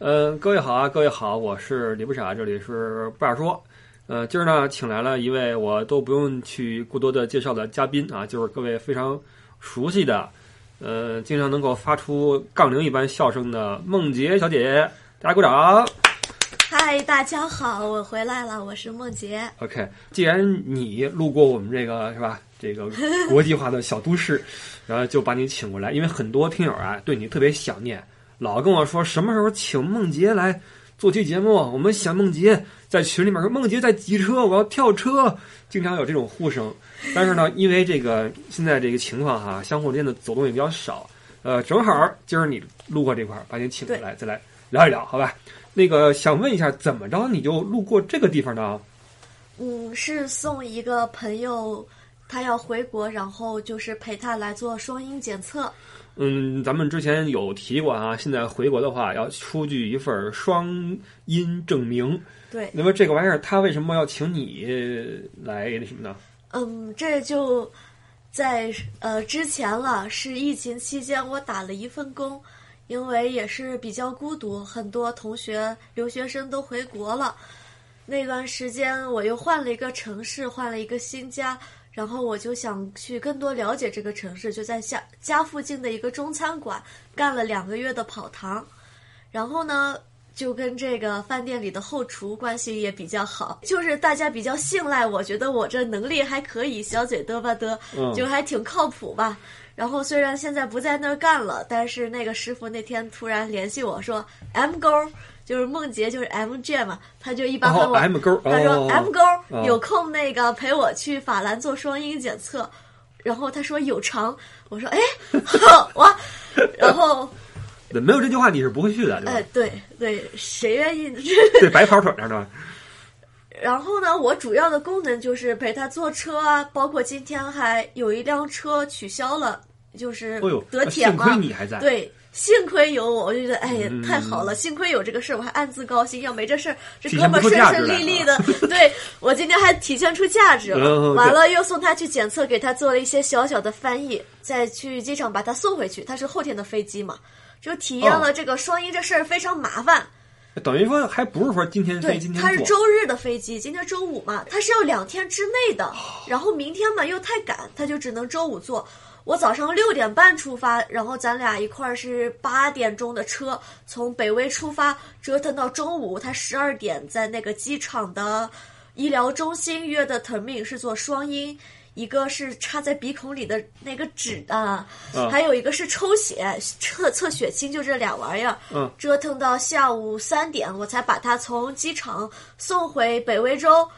呃，各位好啊，各位好，我是李不傻，这里是不傻说。呃，今儿呢，请来了一位我都不用去过多的介绍的嘉宾啊，就是各位非常熟悉的，呃，经常能够发出杠铃一般笑声的梦洁小姐姐，大家鼓掌。嗨，大家好，我回来了，我是梦洁。OK，既然你路过我们这个是吧，这个国际化的小都市，然后就把你请过来，因为很多听友啊对你特别想念，老跟我说什么时候请梦洁来做期节目，我们想梦洁，在群里面说梦洁在挤车，我要跳车，经常有这种呼声。但是呢，因为这个现在这个情况哈，相互之间的走动也比较少，呃，正好今儿你路过这块儿，把你请过来，再来聊一聊，好吧？那个想问一下，怎么着你就路过这个地方呢？嗯，是送一个朋友，他要回国，然后就是陪他来做双阴检测。嗯，咱们之前有提过啊，现在回国的话要出具一份双阴证明。对，那么这个玩意儿，他为什么要请你来那什么呢？嗯，这就在呃之前了，是疫情期间我打了一份工，因为也是比较孤独，很多同学留学生都回国了。那段时间我又换了一个城市，换了一个新家，然后我就想去更多了解这个城市，就在家家附近的一个中餐馆干了两个月的跑堂，然后呢。就跟这个饭店里的后厨关系也比较好，就是大家比较信赖我，觉得我这能力还可以，小嘴嘚吧嘚，嗯就还挺靠谱吧。然后虽然现在不在那儿干了，但是那个师傅那天突然联系我说，M 勾就是梦洁，就是 M J 嘛，他就一般跟哦我，，M 勾，他说哦 M 勾哦有空那个陪我去法兰做双阴检测，然后他说有偿，我说哎好哇，然后 没有这句话你是不会去的？哎对对，谁愿意？对，白跑腿那的。然后呢，我主要的功能就是陪他坐车啊，包括今天还有一辆车取消了，就是得铁幸亏。你还在。对，幸亏有我，我就觉得哎呀嗯太好了，幸亏有这个事儿，我还暗自高兴。要没这事儿，这哥们儿顺顺利利的，对我今天还体现出价值嗯了。完了又送他去检测，给他做了一些小小的翻译，再去机场把他送回去。他是后天的飞机嘛，就体验哦了这个双一这事儿非常麻烦。等于说还不是说今天飞对今，天他是。周日的飞机，今天周五嘛，他是要两天之内的，哦然后明天嘛又太赶，他就只能周五做。我早上六点半出发，然后咱俩一块儿是八点钟的车，从北威出发，折腾到中午，他十二点在那个机场的医疗中心约的 termin 是做双阴。一个是插在鼻孔里的那个纸啊，啊还有一个是抽血测测血清，就这俩玩意儿。嗯，折腾到下午三点，我才把他从机场送回北威州。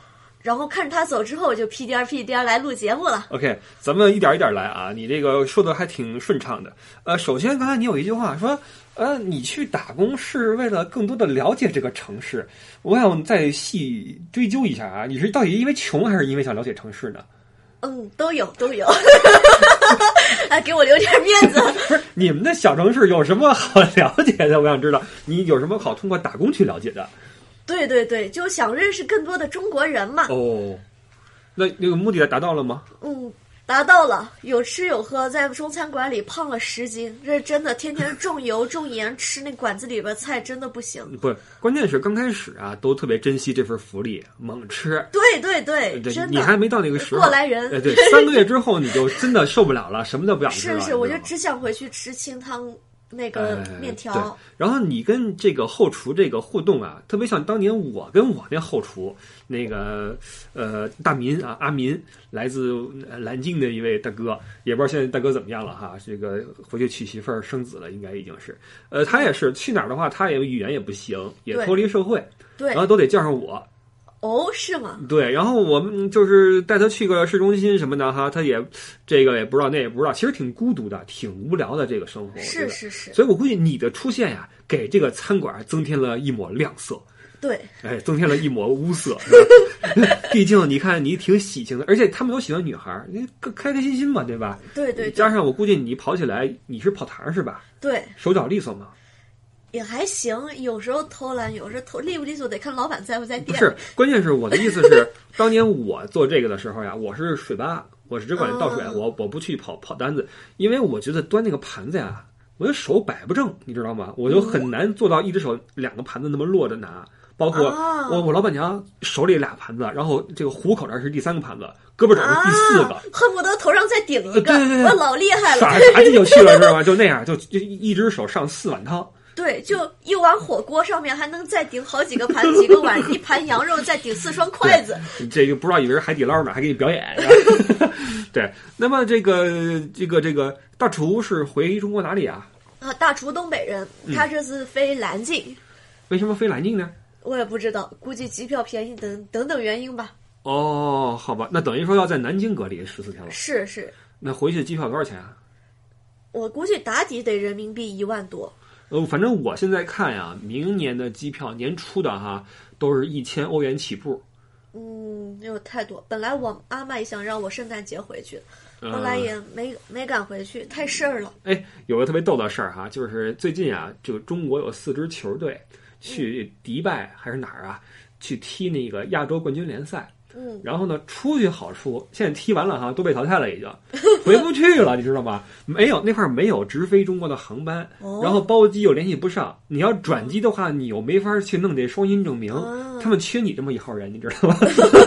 然后看着他走之后，我就屁颠儿屁颠儿来录节目了。OK，咱们一点一点来啊，你这个说的还挺顺畅的。呃，首先刚才你有一句话说，呃，你去打工是为了更多的了解这个城市。我想再细追究一下啊，你是到底因为穷还是因为想了解城市呢？嗯，都有都有，还 给我留点面子。不是你们的小城市有什么好了解的？我想知道你有什么好通过打工去了解的。对对对，就想认识更多的中国人嘛。哦，那那个目的达到了吗？嗯，达到了，有吃有喝，在中餐馆里胖了十斤，这是真的，天天重油 重盐，吃那馆子里边菜真的不行。不，关键是刚开始啊，都特别珍惜这份福利，猛吃。对对对，对，真的。你还没到那个时候。过来人哎，对，三个月之后你就真的受不了了，什么都不想吃了。是是，我就只想回去吃清汤那个哎面条。对，然后你跟这个后厨这个互动啊，特别像当年我跟我那后厨那个呃大民啊阿民，来自呃南京的一位大哥，也不知道现在大哥怎么样了哈。这个回去娶媳妇儿生子了，应该已经是。呃，他也是去哪儿的话，他也语言也不行，也脱离社会，对然，后都得叫上我。哦，是吗？对，然后我们就是带他去个市中心什么的哈，他也这个也不知道，那也不知道，其实挺孤独的，挺无聊的这个生活。是是是，所以我估计你的出现呀，给这个餐馆增添了一抹亮色，对，哎，增添了一抹乌色。毕竟你看你挺喜庆的，而且他们都喜欢女孩儿，你开开心心嘛，对吧？对对对加上我估计你跑起来，你是跑堂是吧？对，手脚利索嘛？也还行。有时候偷懒，有时候偷利不利索得看老板在不在店。不是，关键是我的意思是，当年我做这个的时候呀，我是水吧，我是只管倒水，嗯我我不去跑跑单子，因为我觉得端那个盘子呀，我的手摆不正，你知道吗？我就很难做到一只手两个盘子那么落着拿。包括啊我我老板娘手里俩盘子，然后这个虎口这儿是第三个盘子，胳膊肘是第四个，啊，恨不得头上再顶一个，呃对对对我老厉害了。耍啥劲就去了，知道吗？就那样，就就一只手上四碗汤。对，就一碗火锅上面还能再顶好几个盘、几个碗，一盘羊肉再顶四双筷子。这个不知道以为是海底捞呢，还给你表演。对，那么这个这个这个大厨是回中国哪里啊？啊，大厨东北人，嗯他这次飞南京，为什么飞南京呢？我也不知道，估计机票便宜等等等原因吧。哦，好吧，那等于说要在南京隔离十四天了。是是，那回去机票多少钱啊？我估计打底得人民币一万多。呃，反正我现在看呀，明年的机票年初的哈，都是一千欧元起步。嗯，没有太多。本来我阿妈也想让我圣诞节回去，呃后来也没没敢回去，太事儿了。哎，有个特别逗的事儿哈，就是最近啊，这个中国有四支球队去迪拜还是哪儿啊，去踢那个亚洲冠军联赛。嗯，然后呢，出去好处，现在踢完了哈，都被淘汰了，已经 回不去了，你知道吗？没有那块儿没有直飞中国的航班，哦然后包机又联系不上，你要转机的话，你又没法去弄这双阴证明，啊他们缺你这么一号人，你知道吗？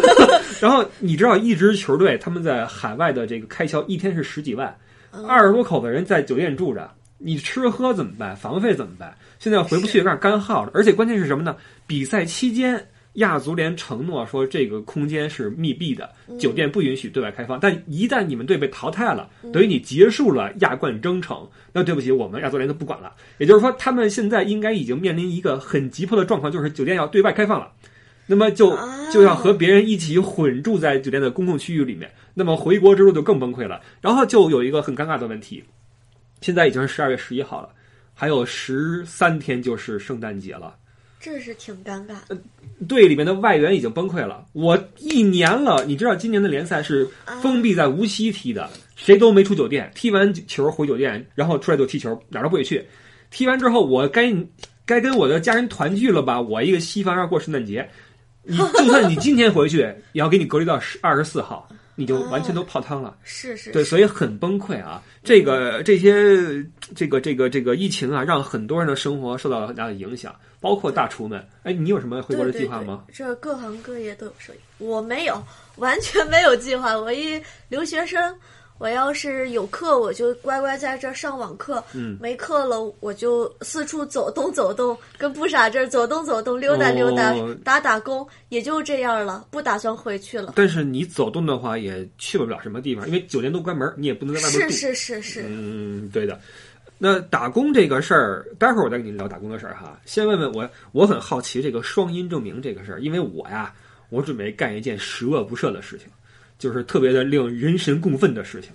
然后你知道一支球队他们在海外的这个开销一天是十几万，嗯二十多口子人在酒店住着，你吃喝怎么办？房费怎么办？现在回不去有点干耗了，而且关键是什么呢？比赛期间，亚足联承诺说这个空间是密闭的，酒店不允许对外开放。但一旦你们队被淘汰了，等于你结束了亚冠征程，那对不起，我们亚足联就不管了。也就是说，他们现在应该已经面临一个很急迫的状况，就是酒店要对外开放了。那么就啊就要和别人一起混住在酒店的公共区域里面，那么回国之路就更崩溃了。然后就有一个很尴尬的问题，现在已经是十二月十一号了，还有十三天就是圣诞节了。这是挺尴尬。队里面的外援已经崩溃了。我一年了，你知道今年的联赛是封闭在无锡踢的，谁都没出酒店，踢完球回酒店，然后出来就踢球，哪儿都不许去。踢完之后，我该该跟我的家人团聚了吧？我一个西方人过圣诞节，你就算你今天回去，也要给你隔离到十二十四号，你就完全都泡汤了。是是，对，所以很崩溃啊！这个这些这个这个这个疫情啊，让很多人的生活受到了很大的影响，包括大厨们。哎，你有什么回国的计划吗？对对对这各行各业都有收益，我没有，完全没有计划。我一留学生，我要是有课，我就乖乖在这儿上网课；嗯，没课了，我就四处走动走动，跟不傻这儿走动走动，溜达溜达，哦打打工，也就这样了，不打算回去了。但是你走动的话，也去不了什么地方，因为酒店都关门，你也不能在外面。是是是是，嗯，对的。那打工这个事儿，待会儿我再跟你聊打工的事儿哈。先问问我，我很好奇这个双阴证明这个事儿，因为我呀，我准备干一件十恶不赦的事情，就是特别的令人神共愤的事情，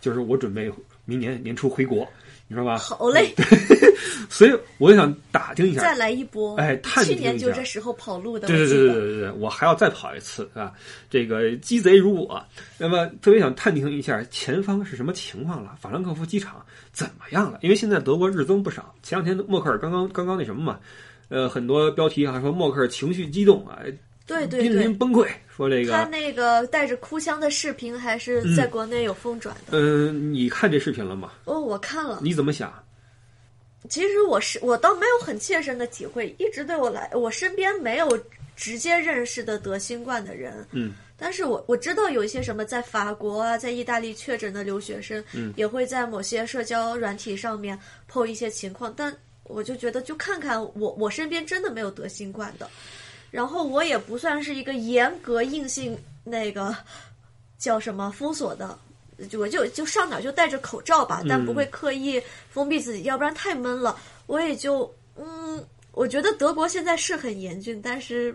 就是我准备明年年初回国，你知道吧？好嘞，所以我想打听一下，再来一波。哎探去年就这时候跑路的，对对对对对对，我还要再跑一次啊！这个鸡贼如我，那么特别想探听一下前方是什么情况了，法兰克福机场怎么样了？因为现在德国日增不少，前两天默克尔刚刚刚刚那什么嘛，呃，很多标题还说默克尔情绪激动啊，对对濒对临崩溃，说这个，他那个带着哭腔的视频还是在国内有疯转的。嗯、你看这视频了吗？哦，我看了。你怎么想？其实我是我倒没有很切身的体会，一直对我来，我身边没有直接认识的得新冠的人。嗯，但是我我知道有一些什么在法国啊，在意大利确诊的留学生，嗯，也会在某些社交软体上面 PO 一些情况，但我就觉得就看看我我身边真的没有得新冠的，然后我也不算是一个严格硬性那个叫什么封锁的。我就就上哪儿就戴着口罩吧，但不会刻意封闭自己，要不然太闷了。我也就嗯，我觉得德国现在是很严峻，但是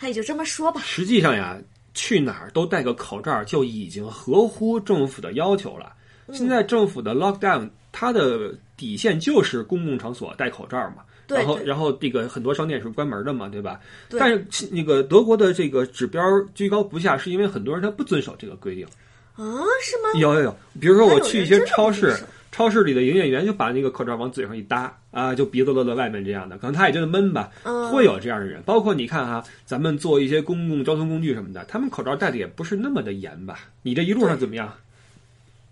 他也就这么说吧。实际上呀，去哪儿都戴个口罩就已经合乎政府的要求了。现在政府的 lockdown，它的底线就是公共场所戴口罩嘛。然后，然后这个很多商店是关门的嘛，对吧？对但是那个德国的这个指标居高不下，是因为很多人他不遵守这个规定。啊，是吗？有有有，比如说我去一些超市超市里的营业员就把那个口罩往嘴上一搭啊，就鼻子露在外面这样的，可能他也觉得闷吧，嗯会有这样的人。包括你看哈，咱们坐一些公共交通工具什么的，他们口罩戴的也不是那么的严吧？你这一路上怎么样？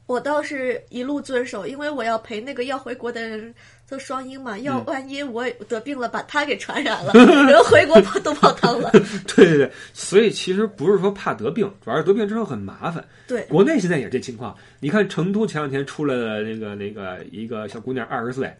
我倒是一路遵守，因为我要陪那个要回国的人做双阴嘛，要万一我得病了把他给传染了，人回国跑都泡汤了。对对对，所以其实不是说怕得病，主要是得病之后很麻烦。对，国内现在也是这情况。你看成都前两天出来的那个那个一个小姑娘，二十岁。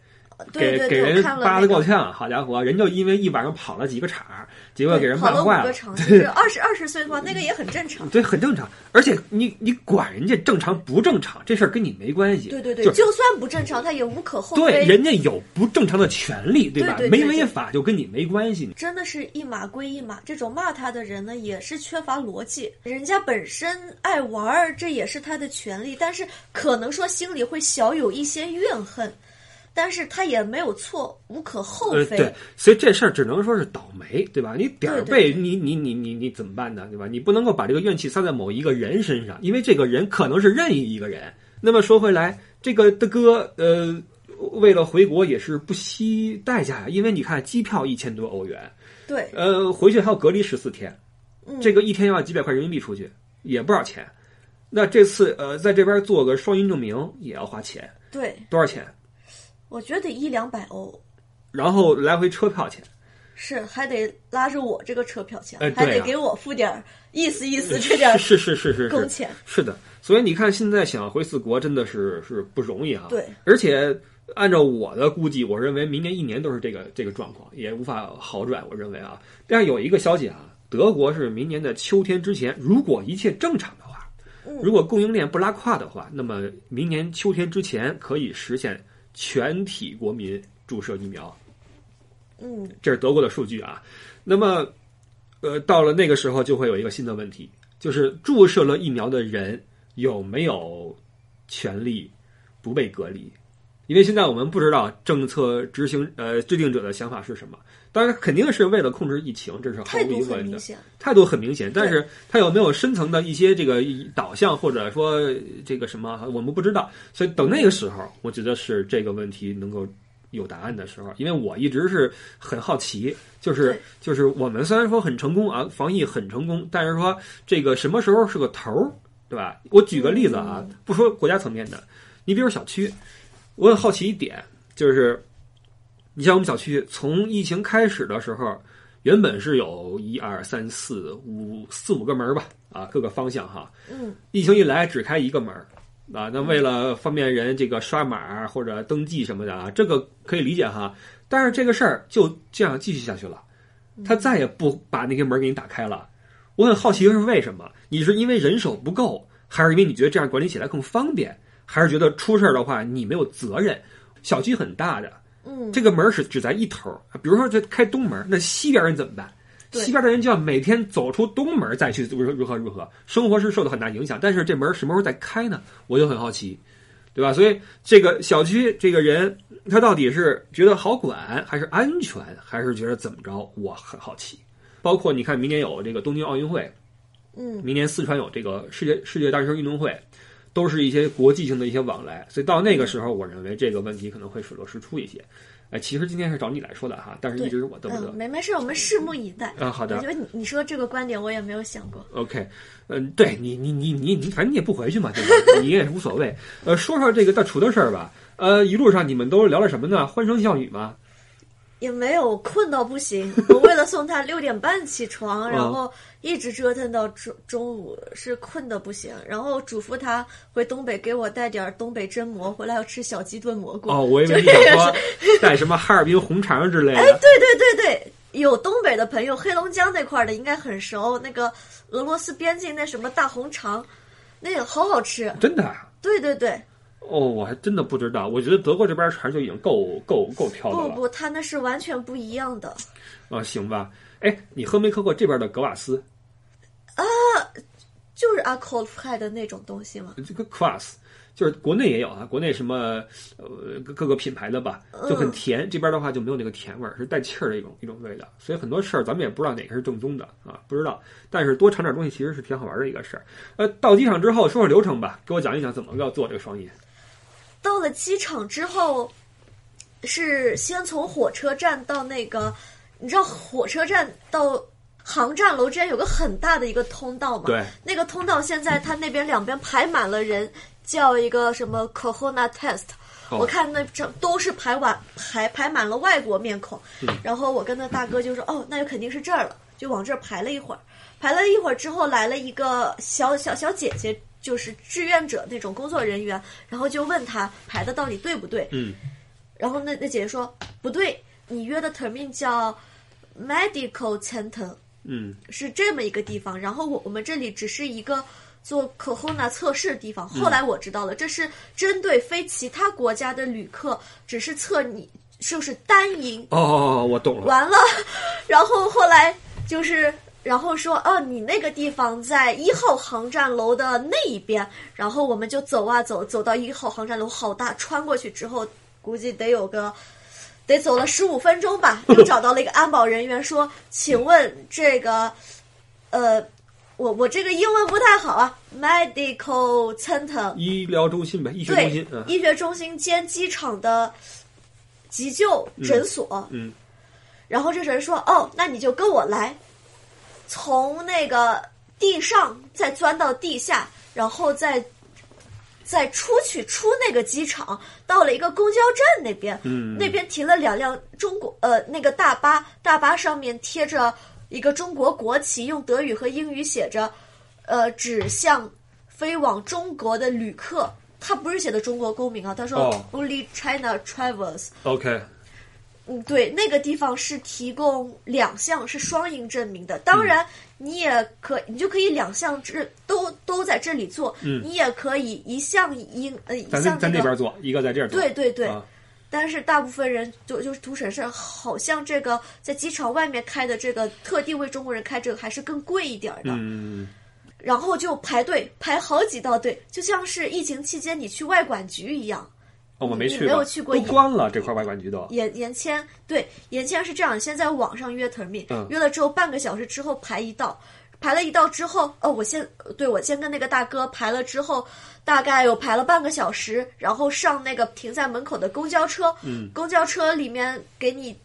给给人扒的够呛，好家伙，人就因为一晚上跑了几个场，结果给人骂坏了。对，二十二十岁的话，那个也很正常。对，很正常。而且你你管人家正常不正常，这事儿跟你没关系。对对对，就算不正常，他也无可厚非。对，人家有不正常的权利，对吧？没违法就跟你没关系。真的是一码归一码，这种骂他的人呢，也是缺乏逻辑。人家本身爱玩儿，这也是他的权利，但是可能说心里会小有一些怨恨。但是他也没有错，无可厚非。对，所以这事儿只能说是倒霉，对吧？你点儿背，你你你你你怎么办呢？对吧？你不能够把这个怨气撒在某一个人身上，因为这个人可能是任意一个人。那么说回来，这个的哥，呃，为了回国也是不惜代价呀，因为你看机票一千多欧元，对，呃，回去还要隔离十四天，这个一天要几百块人民币出去，也不少钱。那这次呃，在这边做个双阴证明也要花钱，对，多少钱？我觉得得一两百欧，然后来回车票钱，是还得拉着我这个车票钱，还得给我付点意思意思这点是是是是工钱，是的。所以你看，现在想要回四国真的是是不容易哈。对，而且按照我的估计，我认为明年一年都是这个这个状况，也无法好转。我认为啊，但是有一个消息啊，德国是明年的秋天之前，如果一切正常的话，如果供应链不拉胯的话，那么明年秋天之前可以实现。全体国民注射疫苗，嗯，这是德国的数据啊。那么，呃，到了那个时候，就会有一个新的问题，就是注射了疫苗的人有没有权利不被隔离？因为现在我们不知道政策执行呃制定者的想法是什么。当然，肯定是为了控制疫情，这是毫无疑问的。态度很明显，但是它有没有深层的一些这个导向，或者说这个什么，我们不知道。所以等那个时候，我觉得是这个问题能够有答案的时候。因为我一直是很好奇，就是就是我们虽然说很成功啊，防疫很成功，但是说这个什么时候是个头儿，对吧？我举个例子啊，不说国家层面的，你比如小区，我很好奇一点，就是。你像我们小区，从疫情开始的时候，原本是有一二三四五四五个门吧，啊，各个方向哈。嗯。疫情一来，只开一个门啊。那为了方便人这个刷码或者登记什么的啊，这个可以理解哈。但是这个事儿就这样继续下去了，他再也不把那个门给你打开了。我很好奇的是为什么？你是因为人手不够，还是因为你觉得这样管理起来更方便，还是觉得出事儿的话你没有责任？小区很大的。嗯，这个门是只在一头比如说这开东门，那西边人怎么办？西边的人就要每天走出东门再去如何如何如何，生活是受到很大影响。但是这门什么时候再开呢？我就很好奇，对吧？所以这个小区这个人他到底是觉得好管，还是安全，还是觉得怎么着？我很好奇。包括你看，明年有这个东京奥运会，嗯，明年四川有这个世界世界大学生运动会。都是一些国际性的一些往来，所以到那个时候，我认为这个问题可能会水落石出一些。哎，其实今天是找你来说的哈，但是一直是我嘚不嘚。没没事，我们拭目以待。啊，好的。我觉得你你说这个观点，我也没有想过。OK，嗯，对你你你你你，反正你也不回去嘛，对吧？你也无所谓。呃，说说这个大厨的事儿吧。呃，一路上你们都聊了什么呢？欢声笑语吗？也没有困到不行，我为了送他六点半起床，然后一直折腾到中中午，是困的不行。然后嘱咐他回东北给我带点东北榛蘑，回来要吃小鸡炖蘑菇。哦，我以为你说 带什么哈尔滨红肠之类的。哎，对对对对，有东北的朋友，黑龙江那块的应该很熟。那个俄罗斯边境那什么大红肠，那个好好吃。真的？对对对。哦，我还真的不知道。我觉得德国这边船就已经够够够挑的了。不不，它那是完全不一样的。啊，行吧。哎，你喝没喝过这边的格瓦斯？啊，就是阿科夫派的那种东西吗？这个 Kvass 就是国内也有啊，国内什么呃各个品牌的吧，就很甜。这边的话就没有那个甜味儿，是带气儿的一种一种味道。所以很多事儿咱们也不知道哪个是正宗的啊，不知道。但是多尝点东西其实是挺好玩的一个事儿。呃，到机场之后说说流程吧，给我讲一讲怎么要做这个双饮。到了机场之后，是先从火车站到那个，你知道火车站到航站楼之间有个很大的一个通道嘛？对。那个通道现在它那边两边排满了人，叫一个什么 Corona test，、哦我看那这都是排完排排满了外国面孔，嗯然后我跟那大哥就说哦，那就肯定是这儿了，就往这儿排了一会儿，排了一会儿之后来了一个小小小姐姐。就是志愿者那种工作人员，然后就问他排的到底对不对，嗯然后那那姐姐说不对，你约的 termin 叫 medical center，嗯是这么一个地方，然后我我们这里只是一个做 corona 测试的地方。后来我知道了，这是针对非其他国家的旅客，只是测你就是单赢。哦哦哦，我懂了。完了，然后后来就是。然后说，哦，你那个地方在一号航站楼的那一边，然后我们就走啊走，走到一号航站楼，好大，穿过去之后，估计得有个得走了十五分钟吧，又找到了一个安保人员，说：“请问这个，呃，我我这个英文不太好啊，medical center，医疗中心呗，医学中心。嗯，医学中心兼机场的急救诊所。嗯然后这人说：“哦，那你就跟我来，从那个地上再钻到地下，然后再再出去出那个机场，到了一个公交站那边，嗯那边停了两辆中国呃那个大巴，大巴上面贴着一个中国国旗，用德语和英语写着，呃，指向飞往中国的旅客。”他不是写的中国公民啊，他说哦 Only China travelers。，OK，嗯，对，那个地方是提供两项是双赢证明的。当然，你也可你就可以两项这都都在这里做，嗯你也可以一项赢呃一项这个在那边做，一个在这儿做。对对对。啊但是大部分人就就是图省事，好像这个在机场外面开的这个特地为中国人开这个还是更贵一点儿的。嗯，然后就排队排好几道队，就像是疫情期间你去外管局一样。哦，我没去你没有去过都关了这块外管局都。延延签，对，延签是这样，先在网上约 termin，、嗯约了之后半个小时之后排一道，排了一道之后，哦，我先对我先跟那个大哥排了之后，大概有排了半个小时，然后上那个停在门口的公交车，嗯，公交车里面给你。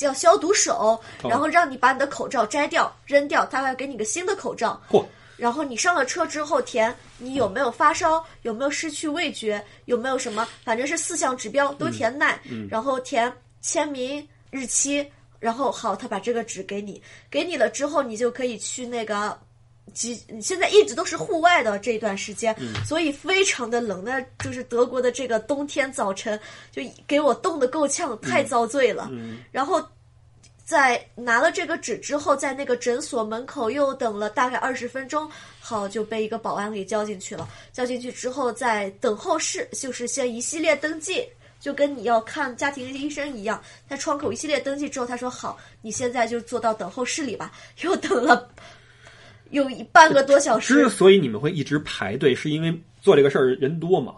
要消毒手，哦然后让你把你的口罩摘掉、扔掉，他还要给你个新的口罩。嚯，然后你上了车之后填你有没有发烧，有没有失去味觉，有没有什么，反正是四项指标都填耐，然后填签名日期，然后好，他把这个纸给你，给你了之后，你就可以去那个。几现在一直都是户外的这段时间，所以非常的冷。那就是德国的这个冬天早晨，就给我冻得够呛，太遭罪了。然后在拿了这个纸之后，在那个诊所门口又等了大概二十分钟，好就被一个保安给叫进去了。叫进去之后，在等候室就是先一系列登记，就跟你要看家庭医生一样，在窗口一系列登记之后，他说好，你现在就坐到等候室里吧。又等了有一半个多小时之，所以你们会一直排队，是因为做这个事儿人多嘛？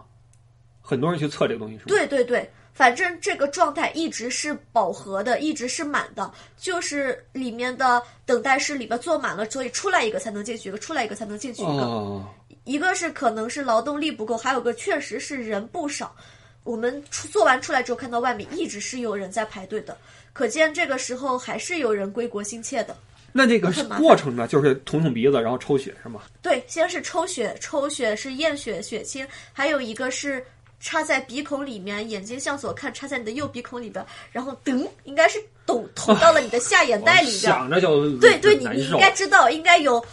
很多人去测这个东西是吗？对对对，反正这个状态一直是饱和的，一直是满的，就是里面的等待室里边坐满了，所以出来一个才能进去一个，出来一个才能进去一个。哦，一个是可能是劳动力不够，还有个确实是人不少。我们出做完出来之后，看到外面一直是有人在排队的，可见这个时候还是有人归国心切的。那这个过程呢，就是捅捅鼻子，然后抽血是吗？对，先是抽血，抽血是验血血清，还有一个是插在鼻孔里面，眼睛向左看，插在你的右鼻孔里边，然后噔，应该是捅捅到了你的下眼袋里边。想着就对对，你你应该知道，应该有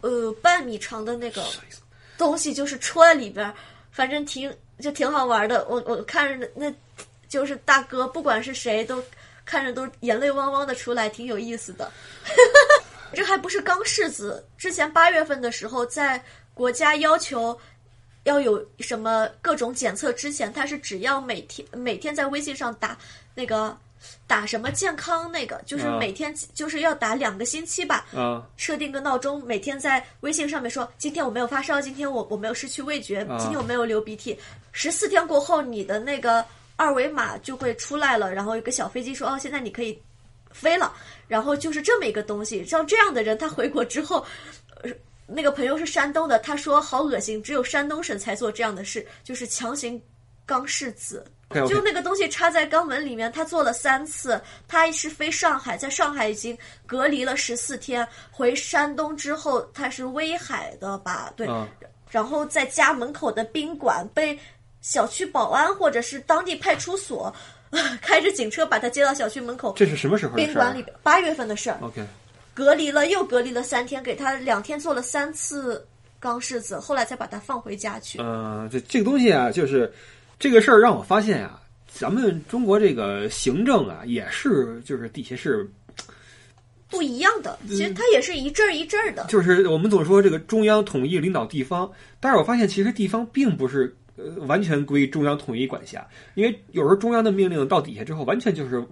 呃半米长的那个东西，就是戳在里边儿，反正挺就挺好玩的。我我看着那，那就是大哥，不管是谁都看着都眼泪汪汪的出来，挺有意思的。这还不是刚柿子，之前八月份的时候，在国家要求要有什么各种检测之前，他是只要每天每天在微信上打那个打什么健康那个，就是啊每天就是要打两个星期吧，啊设定个闹钟，每天在微信上面说，今天我没有发烧，今天我我没有失去味觉，啊今天我没有流鼻涕。十四天过后，你的那个二维码就会出来了，然后一个小飞机说，哦，现在你可以飞了。然后就是这么一个东西，像这样的人，他回国之后，呃，那个朋友是山东的，他说好恶心，只有山东省才做这样的事，就是强行肛拭子。就那个东西插在肛门里面，他做了三次。他是飞上海，在上海已经隔离了十四天，回山东之后他是威海的吧？对，啊然后在家门口的宾馆被小区保安或者是当地派出所 开着警车把他接到小区门口这是什么时候的事啊宾馆里边。八月份的事儿，？OK，隔离了又隔离了三天，给他两天做了三次钢拭子，后来才把他放回家去。呃，这这个东西啊，就是这个事儿让我发现啊，咱们中国这个行政啊，也是就是底下是不一样的，其实它也是一阵儿一阵儿的。就是我们总说这个中央统一领导地方，但是我发现其实地方并不是呃完全归中央统一管辖，因为有时候中央的命令到底下之后，完全就是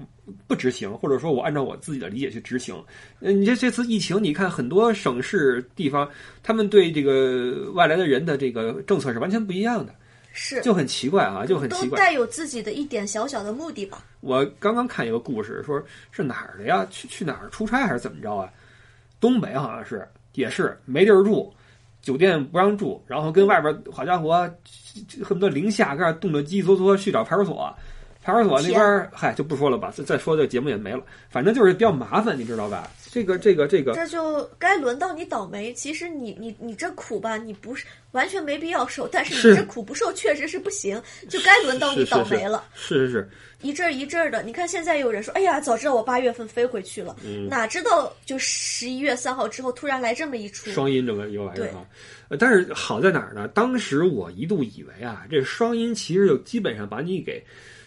不执行，或者说我按照我自己的理解去执行。呃，你这这次疫情，你看很多省市地方，他们对这个外来的人的这个政策是完全不一样的，是，就很奇怪啊，就很奇怪。都带有自己的一点小小的目的吧。我刚刚看一个故事，说是哪儿的呀？去去哪儿出差还是怎么着啊？东北好像是，也是没地儿住，酒店不让住，然后跟外边好家伙，恨不得零下，搁那冻得叽叽嗦嗦去找派出所。派出所那边，嗨，就不说了吧，再再说这节目也没了。反正就是比较麻烦，你知道吧？这个这个这个，这就该轮到你倒霉。其实你你你这苦吧，你不是完全没必要受，但是是你这苦不受确实是不行，就该轮到你倒霉了。是是是，一阵儿一阵儿的，你看现在有人说，哎呀，早知道我八月份飞回去了，嗯哪知道就十一月三号之后突然来这么一出。双音这么一个玩意儿啊。呃但是好在哪儿呢？当时我一度以为啊，这双音其实就基本上把你给，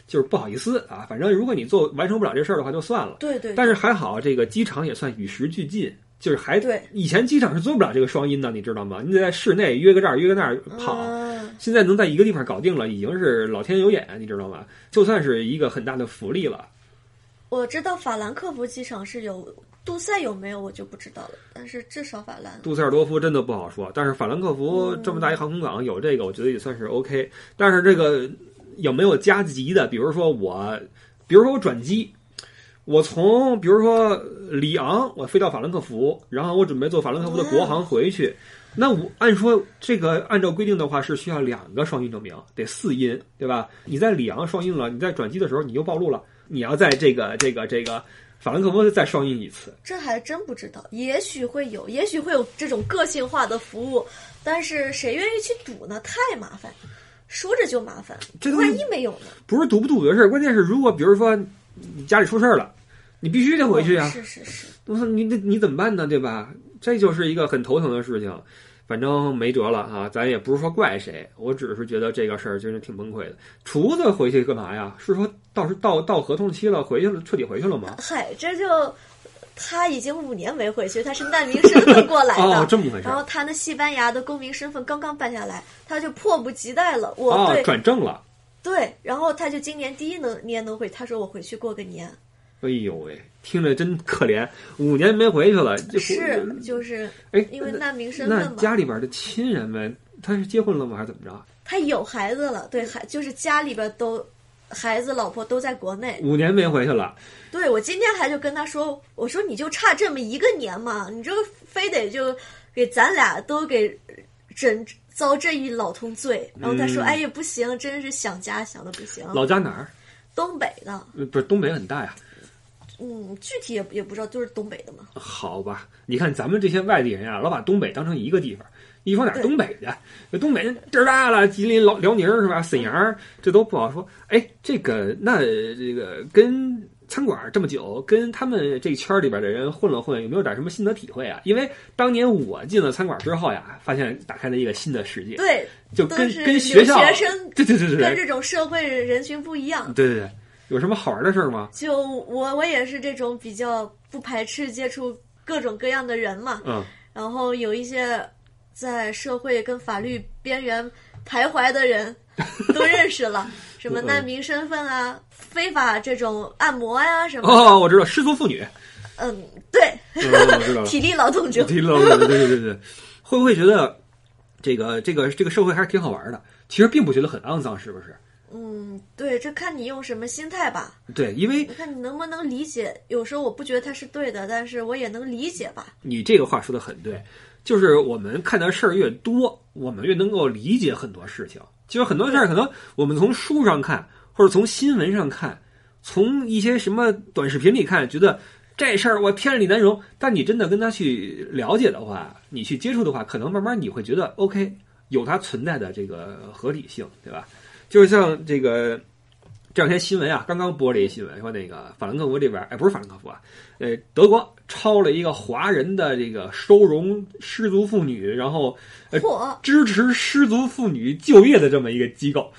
就是不好意思啊，反正如果你做完成不了这事儿的话就算了。对对，但是还好，这个机场也算与时俱进，就是还对以前机场是做不了这个双音的，你知道吗？你得在室内约个这儿约个那儿跑，嗯现在能在一个地方搞定了，已经是老天有眼，你知道吗？就算是一个很大的福利了。我知道法兰克福机场是有，杜塞有没有我就不知道了，但是至少法兰。杜塞尔多夫真的不好说，但是法兰克福这么大一航空港有这个，我觉得也算是 OK。但是这个有没有加急的？比如说我，比如说我转机，我从比如说里昂我飞到法兰克福，然后我准备坐法兰克福的国航回去。那我按说这个按照规定的话是需要两个双印证明，得四印，对吧？你在里昂双印了，你在转机的时候你就暴露了，你要在这个这个这个法兰克福再双印一次。这还真不知道，也许会有，也许会有这种个性化的服务，但是谁愿意去赌呢？太麻烦，说着就麻烦，这万一没有呢？不是堵不堵的事儿，关键是如果比如说你家里出事儿了，你必须得回去啊。是是是，我说你那你怎么办呢？对吧？这就是一个很头疼的事情。反正没辙了啊，咱也不是说怪谁，我只是觉得这个事儿真是挺崩溃的。厨子回去干嘛呀？是说到时到到合同期了回去了，彻底回去了吗？嗨，这就他已经五年没回去，他是难民身份过来的。哦，这么回事然后。他那西班牙的公民身份刚刚办下来，他就迫不及待了。我哦对、，转正了。对，然后他就今年第一能年能回，他说我回去过个年，哎呦喂，听着真可怜，五年没回去了。这是就是哎，因为难民身份嘛。家里边的亲人们，他是结婚了吗？还是怎么着？他有孩子了，对，还就是家里边都孩子、老婆都在国内。五年没回去了。对我今天还就跟他说，我说你就差这么一个年嘛，你这非得就给咱俩都给整遭这一老通罪。然后他说，嗯哎呀不行，真是想家想的不行。老家哪儿？东北的，呃不是东北很大呀。嗯，具体也也不知道，就是东北的嘛。好吧，你看咱们这些外地人啊，老把东北当成一个地方。一说哪儿东北的，那东北地儿大了，吉林、辽辽宁是吧？沈阳这都不好说。哎，这个那这个跟餐馆这么久，跟他们这圈里边的人混了混，有没有点什么心得体会啊？因为当年我进了餐馆之后呀，发现打开了一个新的世界，对，就跟跟学校学生对对对对对跟这种社会人群不一样。对对对，有什么好玩的事儿吗？就我我也是这种比较不排斥接触各种各样的人嘛，嗯，然后有一些在社会跟法律边缘徘徊的人 都认识了，什么难民身份啊、非法这种按摩呀、什么，哦，我知道，失足妇女，嗯，对，嗯我知道。体力劳动者，体力劳动者，对对对对，会不会觉得这个这个这个社会还是挺好玩的？其实并不觉得很肮脏，是不是？嗯，对，这看你用什么心态吧。对，因为你看你能不能理解？有时候我不觉得他是对的，但是我也能理解吧。你这个话说的很对，就是我们看的事儿越多，我们越能够理解很多事情。就是很多事儿，可能我们从书上看，或者从新闻上看，从一些什么短视频里看，觉得这事儿我天理难容。但你真的跟他去了解的话，你去接触的话，可能慢慢你会觉得 OK，有它存在的这个合理性，对吧？就是像这个这两天新闻啊，刚刚播了一新闻，说那个法兰克福这边，哎，不是法兰克福啊，呃，德国抄了一个华人的这个收容失足妇女，然后呃，支持失足妇女就业的这么一个机构，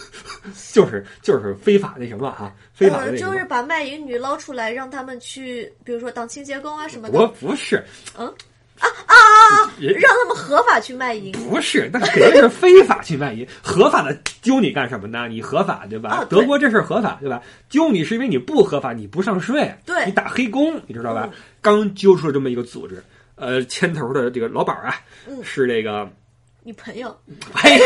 就是就是非法那什么啊，非法。就是把卖淫女捞出来，让他们去，比如说当清洁工啊什么的我的，不是，嗯啊啊啊！让他们合法去卖淫。不是，那肯定是非法去卖淫。合法的揪你干什么呢？你合法对吧？德国这事儿合法对吧？揪你是因为你不合法，你不上税，对你打黑工，你知道吧？刚揪出了这么一个组织，呃，牵头的这个老板啊，是这个，你朋友嘿，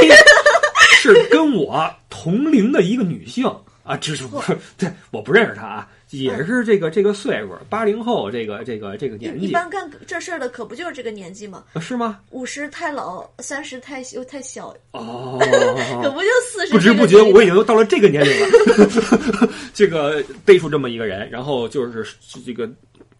是跟我同龄的一个女性啊，这是不是？对，我不认识她啊，也是这个这个岁数，八零后，这个这个这个年纪，一一般干这事儿的可不就是这个年纪吗？是吗？五十太老，三十太又太小，哦，可不就四十？不知不觉我已经到了这个年龄了。这个背出这么一个人，然后就是这个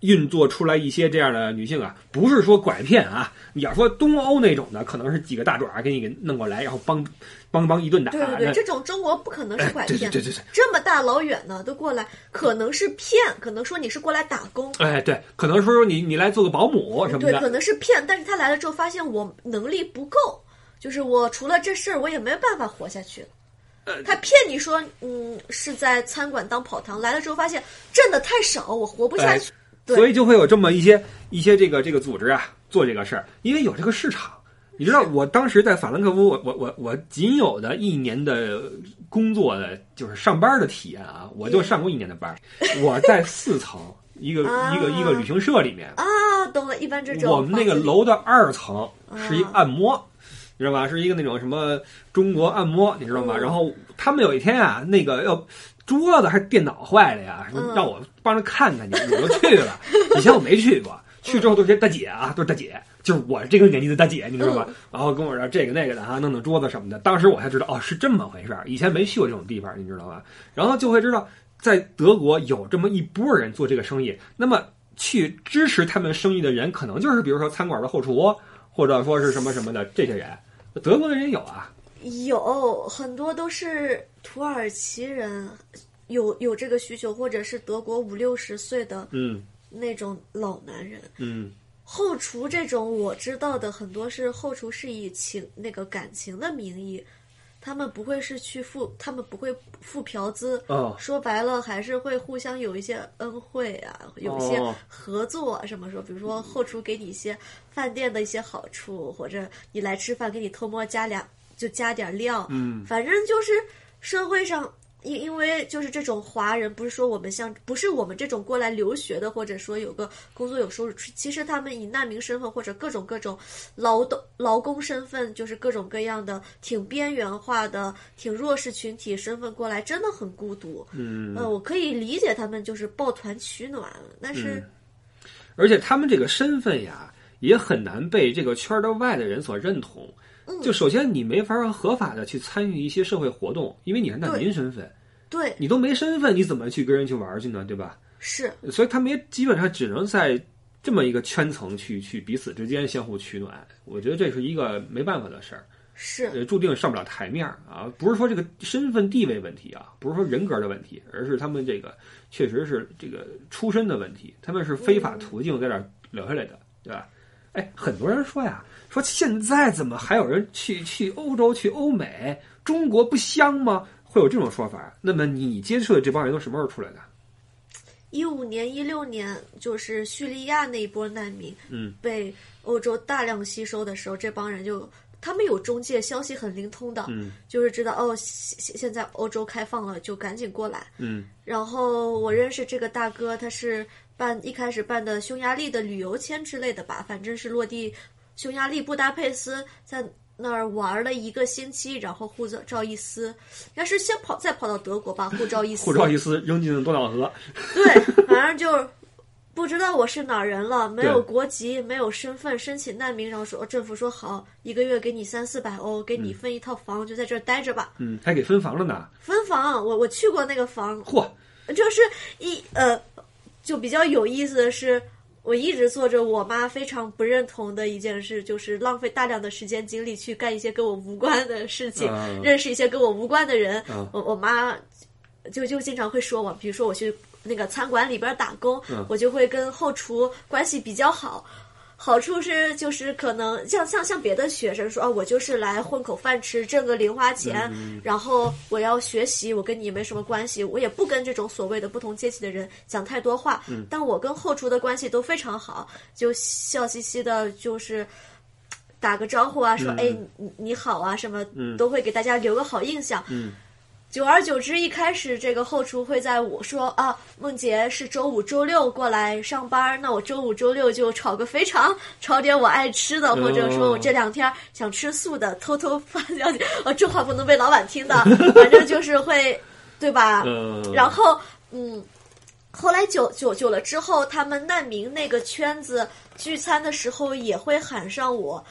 运作出来一些这样的女性啊，不是说拐骗啊。你要说东欧那种的，可能是几个大爪给你给弄过来，然后帮帮帮一顿打。对对对，这种中国不可能是拐骗，对对对对这么大老远呢都过来，可能是骗，可能说你是过来打工，哎，对，可能说你你来做个保姆什么的对，可。能是骗，但是他来了之后发现我能力不够，就是我除了这事儿我也没办法活下去了。呃他骗你说，嗯，是在餐馆当跑堂，来了之后发现挣的太少，我活不下哎去。对所以就会有这么一些一些这个这个组织啊做这个事儿，因为有这个市场。你知道，我当时在法兰克福，我我我我仅有的一年的工作的就是上班的体验啊，我就上过一年的班。我在四层一个啊一个一个旅行社里面，啊，懂了，一般这种我们那个楼的二层是一啊按摩，你知道吧？是一个那种什么中国按摩，你知道吗？嗯然后他们有一天啊，那个要桌子还是电脑坏了呀，嗯让我帮着看看去，我就去了。以前我没去过，去之后都是些大姐啊，都是大姐，就是我这个年纪的大姐，你知道吧？嗯然后跟我说这个那个的哈，弄弄桌子什么的。当时我才知道哦，是这么回事儿，以前没去过这种地方，你知道吧？然后就会知道，在德国有这么一波人做这个生意，那么去支持他们生意的人，可能就是比如说餐馆的后厨，或者说是什么什么的这些人。德国的人有啊，有很多都是土耳其人，有有这个需求，或者是德国五六十岁的嗯那种老男人。嗯后厨这种我知道的很多是后厨是以情那个感情的名义，他们不会是去付，他们不会付嫖资。哦说白了，还是会互相有一些恩惠啊，有一些哦合作啊，什么说，比如说后厨给你一些饭店的一些好处，或者你来吃饭给你偷摸加俩就加点料，嗯反正就是社会上，因因为就是这种华人，不是说我们像不是我们这种过来留学的，或者说有个工作有收入，其实他们以难民身份或者各种各种劳动劳工身份，就是各种各样的挺边缘化的、挺弱势群体身份过来，真的很孤独。嗯呃，我可以理解他们就是抱团取暖，但是、嗯而且他们这个身份呀，也很难被这个圈儿的外的人所认同。嗯就首先你没法合法的去参与一些社会活动，因为你还难民身份，对你都没身份，你怎么去跟人去玩儿去呢？对吧？是所以他们也基本上只能在这么一个圈层去去彼此之间相互取暖。我觉得这是一个没办法的事儿，是呃，注定上不了台面儿啊。不是说这个身份地位问题啊，不是说人格的问题，而是他们这个确实是这个出身的问题，他们是非法途径在这儿留下来的，对吧？哎，很多人说呀，说现在怎么还有人去去欧洲、去欧美，中国不香吗？会有这种说法。那么你接触的这帮人都什么时候出来的？一五年、一六年，就是叙利亚那一波难民，嗯，被欧洲大量吸收的时候，这帮人就他们有中介，消息很灵通的，嗯就是知道哦，现现在欧洲开放了，就赶紧过来。嗯然后我认识这个大哥，他是办一开始办的匈牙利的旅游签之类的吧，反正是落地匈牙利布达佩斯，在那儿玩了一个星期，然后护照一撕，应该是先跑再跑到德国把护照一撕，护照一撕扔进了多瑙河。对，反正就不知道我是哪儿人了，没有国籍，没有身份，申请难民，然后说政府说好，一个月给你三四百欧，给你分一套房，就在这儿待着吧。嗯，还给分房了呢。分房，我我去过那个房，嚯，就是一呃，就比较有意思的是，我一直做着我妈非常不认同的一件事，就是浪费大量的时间精力去干一些跟我无关的事情，嗯认识一些跟我无关的人。嗯我我妈就就经常会说我，比如说我去那个餐馆里边打工，嗯我就会跟后厨关系比较好。好处是，就是可能像像像别的学生说啊，我就是来混口饭吃，挣个零花钱，嗯然后我要学习，我跟你也没什么关系，我也不跟这种所谓的不同阶级的人讲太多话。嗯但我跟后厨的关系都非常好，就笑嘻嘻的，就是打个招呼啊，说、嗯哎你你好啊，什么嗯都会给大家留个好印象。嗯久而久之，一开始这个后厨会在我说啊，梦洁是周五、周六过来上班，那我周五、周六就炒个肥肠，炒点我爱吃的，或者说我这两天想吃素的，偷偷发消息，呃，这话不能被老板听到，反正就是会，对吧？嗯，然后，嗯，后来久久久了之后，他们难民那个圈子聚餐的时候也会喊上我。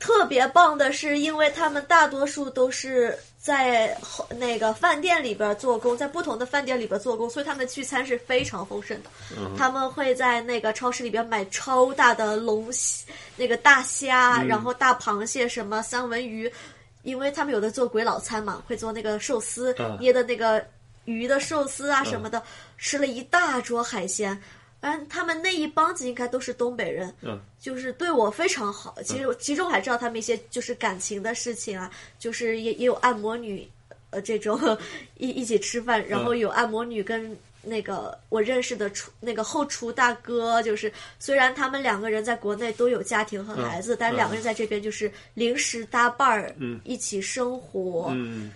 特别棒的是，因为他们大多数都是在后那个饭店里边做工，在不同的饭店里边做工，所以他们的聚餐是非常丰盛的。嗯他们会在那个超市里边买超大的龙虾，那个大虾，嗯然后大螃蟹，什么三文鱼，因为他们有的做鬼佬餐嘛，会做那个寿司，嗯捏的那个鱼的寿司啊什么的，吃了一大桌海鲜。嗯，他们那一帮子应该都是东北人，嗯就是对我非常好。其实其中还知道他们一些就是感情的事情啊，就是也也有按摩女，呃，这种一一起吃饭，然后有按摩女跟那个我认识的厨那个后厨大哥，就是虽然他们两个人在国内都有家庭和孩子，但是两个人在这边就是临时搭伴儿，嗯一起生活。嗯，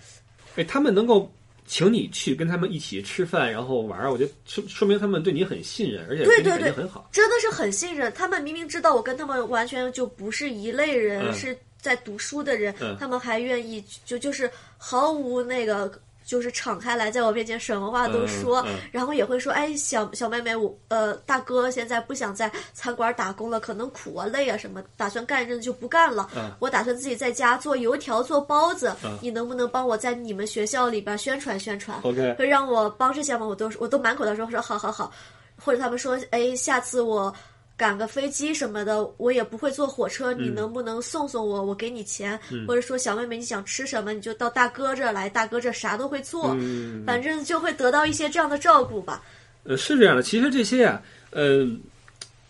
哎，他们能够请你去跟他们一起吃饭，然后玩儿，我觉得说说明他们对你很信任，而且对你对对很好。真的是很信任。他们明明知道我跟他们完全就不是一类人，嗯是在读书的人，嗯他们还愿意就就是毫无那个。就是敞开来，在我面前什么话都说，嗯嗯然后也会说：“哎，小小妹妹，我呃大哥现在不想在餐馆打工了，可能苦啊累啊什么，打算干一阵子就不干了。嗯我打算自己在家做油条、做包子，嗯你能不能帮我在你们学校里边宣传宣传？OK，会让我帮这些吗，我都我都满口的说说好好好，或者他们说，哎，下次我赶个飞机什么的，我也不会坐火车，嗯你能不能送送我？我给你钱，或者说小妹妹你想吃什么，你就到大哥这儿来，大哥这啥都会做，嗯，反正就会得到一些这样的照顾吧。呃，是这样的。其实这些啊，呃，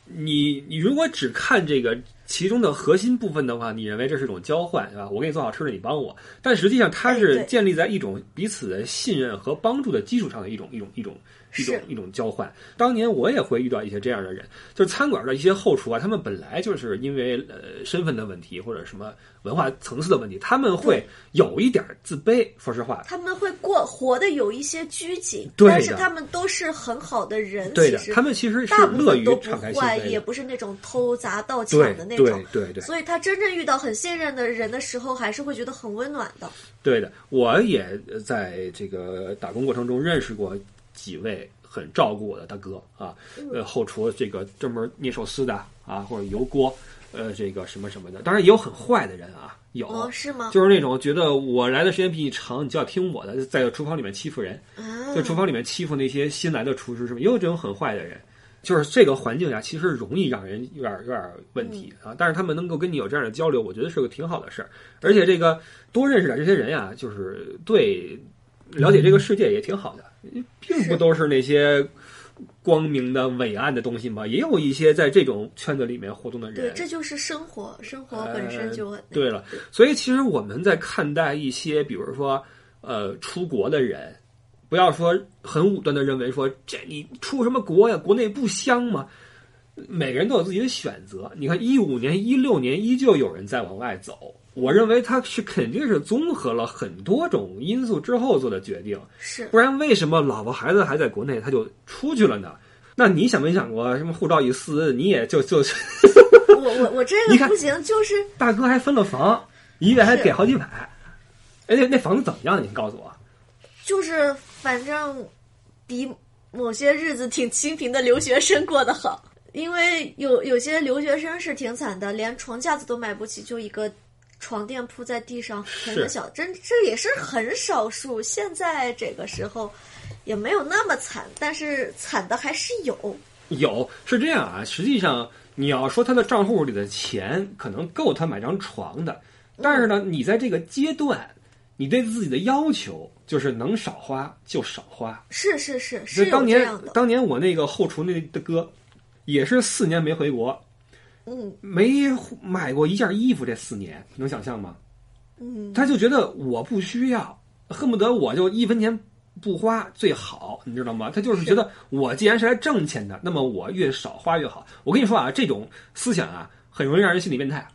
你你如果只看这个其中的核心部分的话，你认为这是一种交换，对吧？我给你做好吃的，你帮我。但实际上，它是建立在一种彼此的信任和帮助的基础上的一种一种一种一种一种交换。当年我也会遇到一些这样的人，就是餐馆的一些后厨啊，他们本来就是因为呃身份的问题或者什么文化层次的问题，他们会有一点自卑。说实话，他们会过活的有一些拘谨，但是他们都是很好的人，对的他们其实是乐于敞开心。也不是那种偷砸盗抢对对的那种。对对。所以他真正遇到很信任的人的时候，还是会觉得很温暖的。对的，我也在这个打工过程中认识过几位很照顾我的大哥啊，呃，后厨这个专门捏寿司的啊，或者油锅，呃，这个什么什么的。当然也有很坏的人啊，有，哦，是吗？就是那种觉得我来的时间比你长，你就要听我的，在厨房里面欺负人，啊，在厨房里面欺负那些新来的厨师什么，也有这种很坏的人。就是这个环境下，其实容易让人有点有点问题啊。但是他们能够跟你有这样的交流，我觉得是个挺好的事儿。而且这个多认识点这些人呀，就是对了解这个世界也挺好的，并不都是那些光明的伟岸的东西嘛，也有一些在这种圈子里面活动的人对，人。这就是生活，生活本身就很、呃对了，所以其实我们在看待一些，比如说呃出国的人，不要说很武断的认为说这你出什么国呀，国内不香吗？每个人都有自己的选择。你看，一五年、一六年依旧有人在往外走。我认为他是肯定是综合了很多种因素之后做的决定，是不然为什么老婆孩子还在国内他就出去了呢？那你想没想过，什么护照一撕，你也就就我我我这个 不行，就是大哥还分了房，一月还给好几百。哎，那那房子怎么样？你告诉我。就是反正比某些日子挺清贫的留学生过得好，因为有有些留学生是挺惨的，连床架子都买不起，就一个床垫铺在地上，很小，真这也是很少数。现在这个时候也没有那么惨，但是惨的还是有。有是这样啊，实际上你要说他的账户里的钱可能够他买张床的，但是呢，你在这个阶段，你对自己的要求就是能少花就少花。是是是是当年的，当年我那个后厨那的哥，也是四年没回国，嗯没买过一件衣服，这四年能想象吗？嗯，他就觉得我不需要，恨不得我就一分钱不花最好，你知道吗？他就是觉得我既然是来挣钱的，那么我越少花越好。我跟你说啊，这种思想啊，很容易让人心理变态。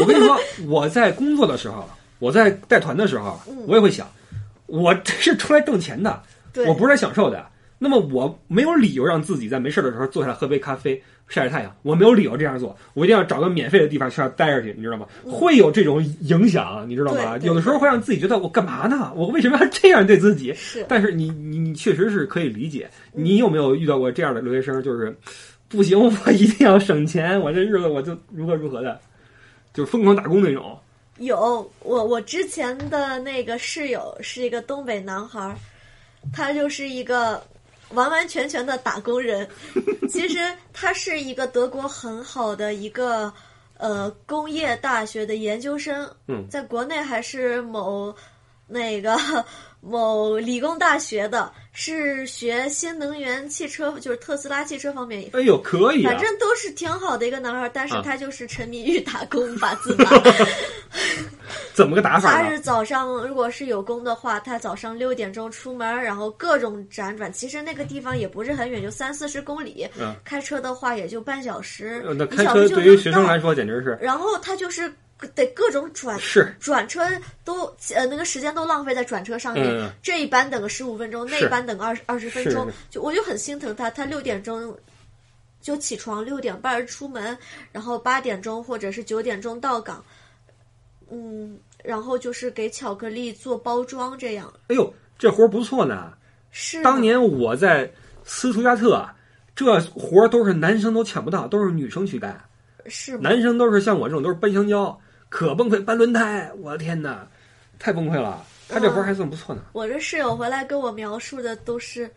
我跟你说，我在工作的时候，我在带团的时候，我也会想，我这是出来挣钱的，我不是来享受的。那么我没有理由让自己在没事的时候坐下来喝杯咖啡、晒晒太阳，我没有理由这样做。我一定要找个免费的地方去待着去，你知道吗？会有这种影响，你知道吗？有的时候会让自己觉得我干嘛呢？我为什么要这样对自己？是但是你你你确实是可以理解。你有没有遇到过这样的留学生？就是不行，我一定要省钱，我这日子我就如何如何的，就是疯狂打工那种。有我我之前的那个室友是一个东北男孩儿，他就是一个完完全全的打工人。其实他是一个德国很好的一个呃工业大学的研究生，嗯在国内还是某那个 某理工大学的，是学新能源汽车，就是特斯拉汽车方面。哎呦，可以啊反！正都是挺好的一个男孩儿，但是啊他就是沉迷于打工打字 打。怎么个打法？他是早上如果是有工的话，他早上六点钟出门，然后各种辗转。其实那个地方也不是很远，就三四十公里。嗯开车的话也就半小时，呃那一开车对于学生来说简直是然后他就是得各种转是转车都呃那个时间都浪费在转车上面，嗯这一班等个十五分钟，那一班等二十二十分钟，就我就很心疼他，他六点钟。就起床，六点半出门，然后八点钟或者是九点钟到岗，嗯，然后就是给巧克力做包装，这样哎呦，这活儿不错呢。是当年我在斯图加特，这活儿都是男生都抢不到，都是女生去干。是吗？男生都是像我这种都是搬香蕉，可崩溃，搬轮胎，我的天哪，太崩溃了。他这活儿还算不错呢。我这室友回来跟我描述的都是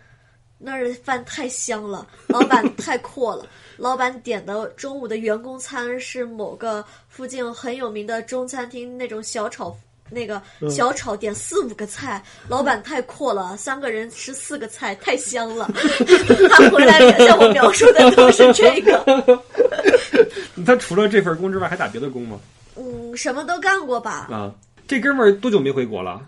那儿的饭太香了，老板太阔了。老板点的中午的员工餐是某个附近很有名的中餐厅那种小炒，那个小炒点四五个菜，老板太阔了，三个人吃四个菜，太香了。他回来向我描述的都是这个，他除了这份工之外，还打别的工吗？嗯，什么都干过吧。啊，这哥们儿多久没回国了？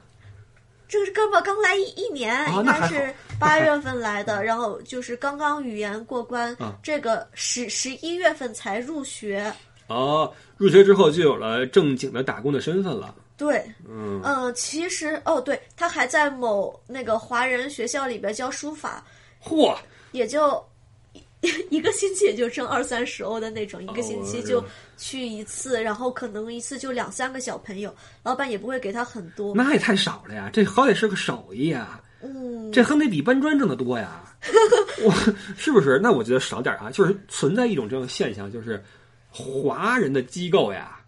这个哥们儿刚来一一年，应该是八月份来的，然后就是刚刚语言过关，啊这个十十一月份才入学。哦，入学之后就有了正经的打工的身份了。对，嗯，嗯、其实哦，对他还在某那个华人学校里边教书法，嚯，也就一 一个星期也就挣二三十欧的那种，一个星期就去一次，然后可能一次就两三个小朋友，老板也不会给他很多。那也太少了呀！这好歹是个手艺啊，嗯，这还得比搬砖挣得多呀。我是不是？那我觉得少点儿啊，就是存在一种这种现象，就是华人的机构呀，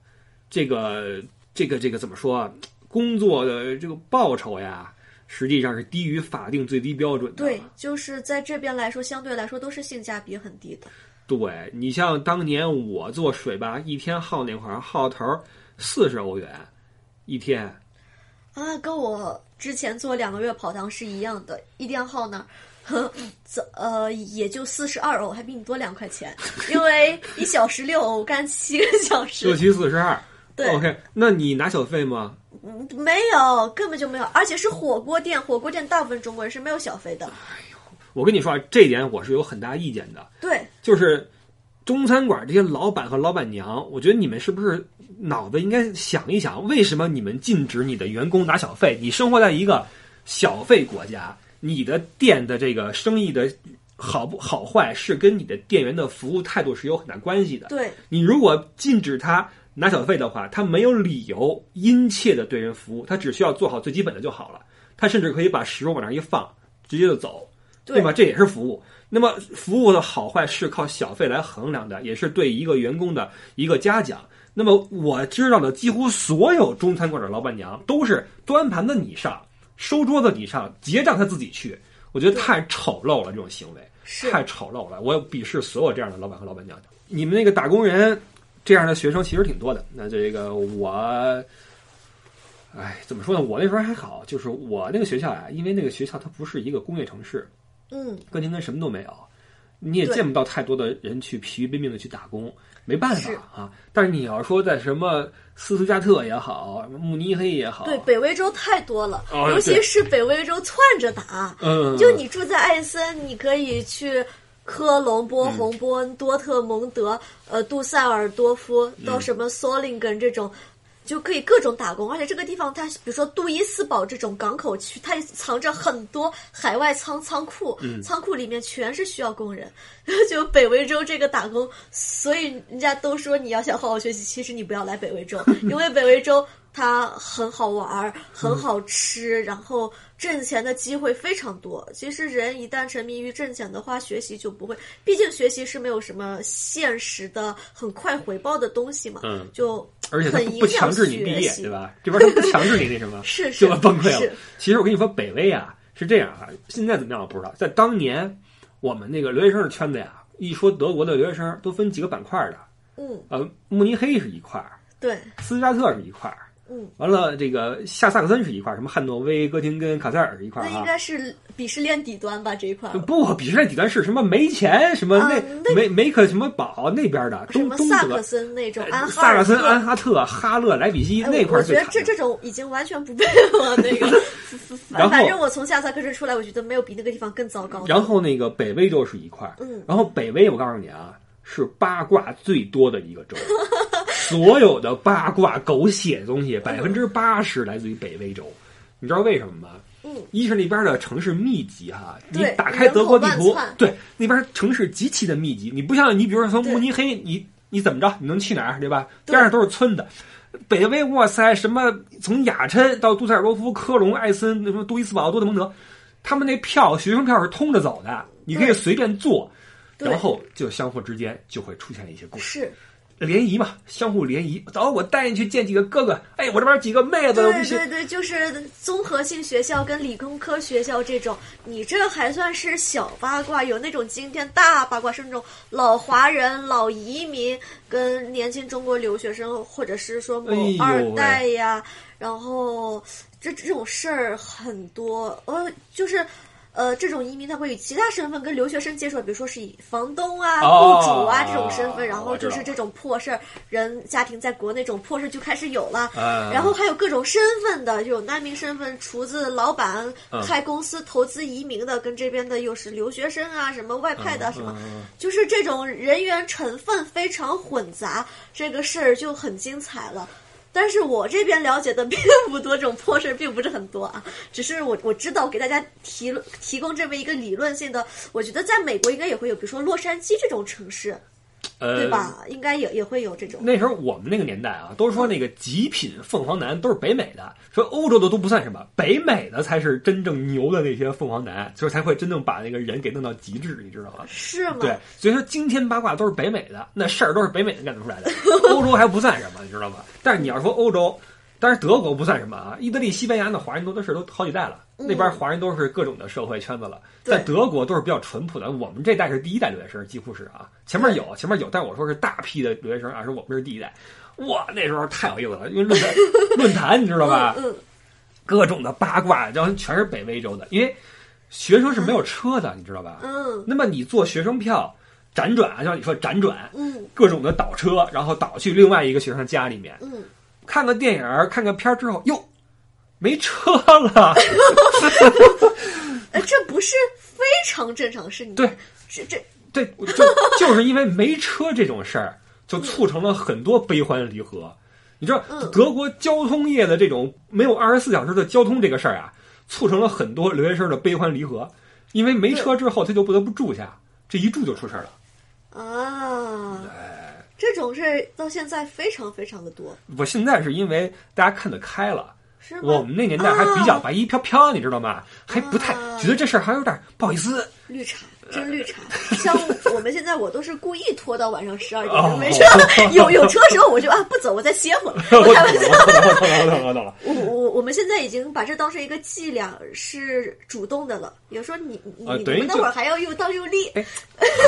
这个这个这个怎么说啊？工作的这个报酬呀，实际上是低于法定最低标准的。对，就是在这边来说，相对来说都是性价比很低的。对你像当年我做水吧，一天耗那块儿耗头四十欧元一天，啊，跟我之前做两个月跑堂是一样的，一天耗呢，呵，这呃也就四十二欧，还比你多两块钱，因为一小时六欧，干七个小时六时，七四十二。对 OK，那你拿小费吗？嗯没有，根本就没有，而且是火锅店，火锅店大部分中国人是没有小费的，我跟你说啊，这一点我是有很大意见的。对，就是中餐馆这些老板和老板娘，我觉得你们是不是脑子应该想一想，为什么你们禁止你的员工拿小费？你生活在一个小费国家，你的店的这个生意的好不好坏是跟你的店员的服务态度是有很大关系的。对，你如果禁止他拿小费的话，他没有理由殷切的对人服务，他只需要做好最基本的就好了。他甚至可以把食物往那儿一放，直接就走，对对吧？这也是服务。那么服务的好坏是靠小费来衡量的，也是对一个员工的一个嘉奖。那么我知道的几乎所有中餐馆的老板娘都是端盘子你上，收桌子你上，结账他自己去。我觉得太丑陋了这种行为。太丑陋了。我鄙视所有这样的老板和老板娘。你们那个打工人这样的学生其实挺多的。那这个我，哎，怎么说呢？我那时候还好，就是我那个学校呀，因为那个学校它不是一个工业城市，嗯，哥廷根什么都没有，你也见不到太多的人去疲于奔命的去打工，没办法啊。但是你要说在什么斯图加特也好，慕尼黑也好，对，北威州太多了，哦尤其是北威州窜着打。嗯，就你住在艾森，你可以去科隆、波嗯鸿、波恩、多特蒙德、呃杜塞尔多夫，嗯到什么索林根这种。就可以各种打工，而且这个地方它，比如说杜伊斯堡这种港口区，它藏着很多海外仓仓库，嗯仓库里面全是需要工人。就北威州这个打工，所以人家都说你要想好好学习，其实你不要来北威州，因为北威州它很好玩儿，很好吃，然后挣钱的机会非常多。其实人一旦沉迷于挣钱的话，学习就不会，毕竟学习是没有什么现实的很快回报的东西嘛，嗯就而且他很不不强制你毕业，对吧？这边他不强制你那什么，是是就要崩溃了。其实我跟你说，北威啊是这样啊，现在怎么样我不知道。在当年，我们那个留学生的圈子呀，一说德国的留学生都分几个板块的，嗯，呃，慕尼黑是一块儿，对，斯图加特是一块儿，嗯，完了这个下萨克森是一块儿，什么汉诺威、哥廷根、卡塞尔是一块儿那应啊。该是鄙视链底端吧这一块儿。不，鄙视链底端是什么没钱，什么那、梅梅克什么堡那边的什东东德么萨克，森那种，安哈萨克森、安哈特、哈勒、莱比锡哎那块我觉得儿最惨。这这种已经完全不被我那个，然后反正我从下萨克森出来，我觉得没有比那个地方更糟糕。然后那个北威州是一块儿，嗯然后北威我告诉你啊，是八卦最多的一个州，所有的八卦狗血的东西百分之八十来自于北威州，你知道为什么吗？嗯，一是那边的城市密集哈，你打开德国地图对那边城市极其的密集，你不像你比如说从慕尼黑，你你怎么着，你能去哪儿对吧？边上都是村子。北威，哇塞，什么从雅琛到杜塞尔多夫、科隆、艾森，什么杜伊斯堡、多特蒙德，他们那票学生票是通着走的，你可以随便坐，然后就相互之间就会出现一些故事，是，联谊嘛，相互联谊。走，我带你去见几个哥哥，哎，我这边几个妹子，对对对，就是综合性学校跟理工科学校这种，你这还算是小八卦，有那种惊天大八卦，是那种老华人、老移民跟年轻中国留学生，或者是说某二代呀，然后这这种事儿很多，呃，就是。呃，这种移民他会以其他身份跟留学生接触，比如说是以房东啊、哦雇主啊这种身份，然后就是这种破事儿，人家庭在国内这种破事儿就开始有了。啊然后还有各种身份的，有难民身份、厨子、老板、嗯开公司、投资移民的，跟这边的又是留学生啊，什么外派的，什么，就是这种人员成分非常混杂，这个事儿就很精彩了。但是我这边了解的并不多，这种破事儿并不是很多啊，只是我我知道给大家提提供这么一个理论性的，我觉得在美国应该也会有，比如说洛杉矶这种城市，呃，对吧？应该也也会有这种。那时候我们那个年代啊，都说那个极品凤凰男都是北美的，说欧洲的都不算什么，北美的才是真正牛的那些凤凰男，就是才会真正把那个人给弄到极致，你知道吗？是吗？对，所以说惊天八卦都是北美的，那事儿都是北美的干得出来的，欧洲还不算什么，你知道吗？但是你要说欧洲，当然德国不算什么啊，意大利、西班牙的华人多的是都好几代了，嗯。那边华人都是各种的社会圈子了，对。在德国都是比较淳朴的，我们这代是第一代留学生，几乎是啊，前面有前面有，但我说是大批的留学生啊，说我们是第一代，哇，那时候太有意思了，因为论坛 论坛你知道吧？嗯，各种的八卦，然后全是北威州的，因为学生是没有车的，你知道吧？嗯。那么你坐学生票辗转，啊像你说辗转，嗯各种的倒车，然后倒去另外一个学生家里面，嗯，看个电影儿，看个片儿之后，哟，没车了。呃，这不是非常正常，事情对，这这对，就就是因为没车这种事儿，就促成了很多悲欢离合。你知道嗯，德国交通业的这种没有二十四小时的交通这个事儿啊，促成了很多留学生的悲欢离合。因为没车之后，他就不得不住下，这一住就出事儿了。啊，这种事儿到现在非常非常的多，我现在是因为大家看得开了。我们那年代还比较啊白衣飘飘，你知道吗？还不太啊觉得这事儿还有点不好意思。绿茶，真绿茶。像我们现在，我都是故意拖到晚上十二点，没事。有有车的时候，我就啊不走，我再歇会儿。我开玩笑。我，我，我。们现在已经把这当成一个伎俩，是主动的了。有时候你你你们那会儿还要又当又立，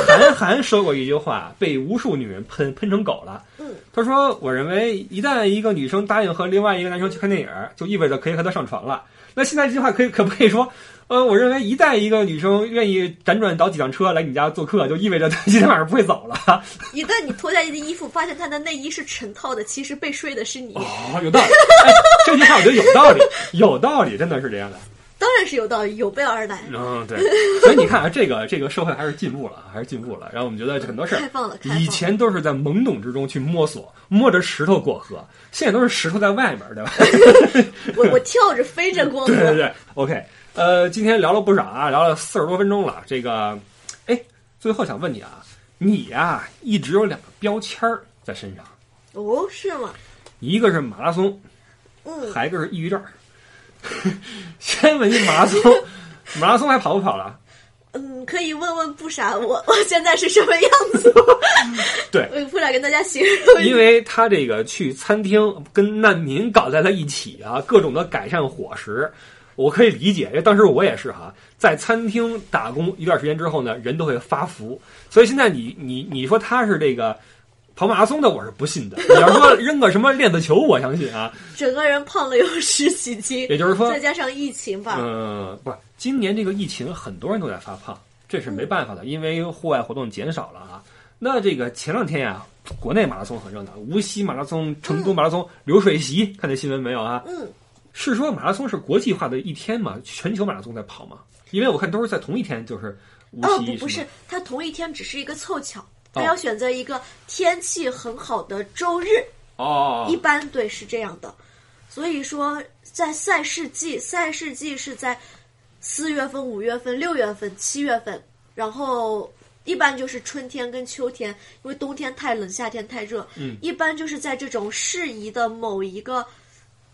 韩寒说过一句话，被无数女人喷喷成狗了。嗯，他说：“我认为一旦一个女生答应和另外一个男生去看电影，就意味着可以和他上床了。那现在这句话可以可不可以说？呃，我认为一旦一个女生愿意辗转倒几辆车来你家做客，就意味着她今天晚上不会走了。一旦你脱下你的衣服，发现她的内衣是成套的，其实被睡的是你。哦，有道理。哎，这句话我觉得有道理，有道理，真的是这样的。当然是有道理，有备而来。嗯，对。所以你看啊，这个这个社会还是进步了，还是进步了。然后我们觉得很多事儿开放了，开放了以前都是在懵懂之中去摸索，摸着石头过河，现在都是石头在外面，对吧？我我跳着飞着过河。对对对，OK。呃，今天聊了不少啊，聊了四十多分钟了。这个，哎，最后想问你啊，你呀、一直有两个标签儿在身上，哦，是吗？一个是马拉松，嗯，还一个是抑郁症。先问你马拉松，马拉松还跑不跑了？嗯，可以问问不傻，我 我现在是什么样子？对，我不傻跟大家形容。因为他这个去餐厅跟难民搞在了一起啊，各种的改善伙食，我可以理解，因为当时我也是哈，在餐厅打工一段时间之后呢，人都会发福，所以现在你你你说他是这个跑马拉松的，我是不信的。你要说扔个什么链子球，我相信啊。整个人胖了有十几斤，也就是说再，加上疫情吧，嗯，不是，今年这个疫情，很多人都在发胖，这是没办法的，因为户外活动减少了啊。那这个前两天呀、国内马拉松很热闹，无锡马拉松、成都马拉松、流水席，看那新闻没有啊？嗯，是说马拉松是国际化的一天嘛？全球马拉松在跑嘛？因为我看都是在同一天，就是无哦锡、不不是，它同一天只是一个凑巧，它哦要选择一个天气很好的周日，哦一般对是这样的。所以说，在赛事季，赛事季是在四月份、五月份、六月份、七月份，然后一般就是春天跟秋天，因为冬天太冷，夏天太热。嗯，一般就是在这种适宜的某一个。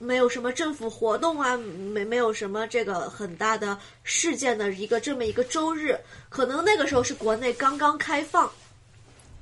没有什么政府活动啊，没没有什么这个很大的事件的一个这么一个周日，可能那个时候是国内刚刚开放，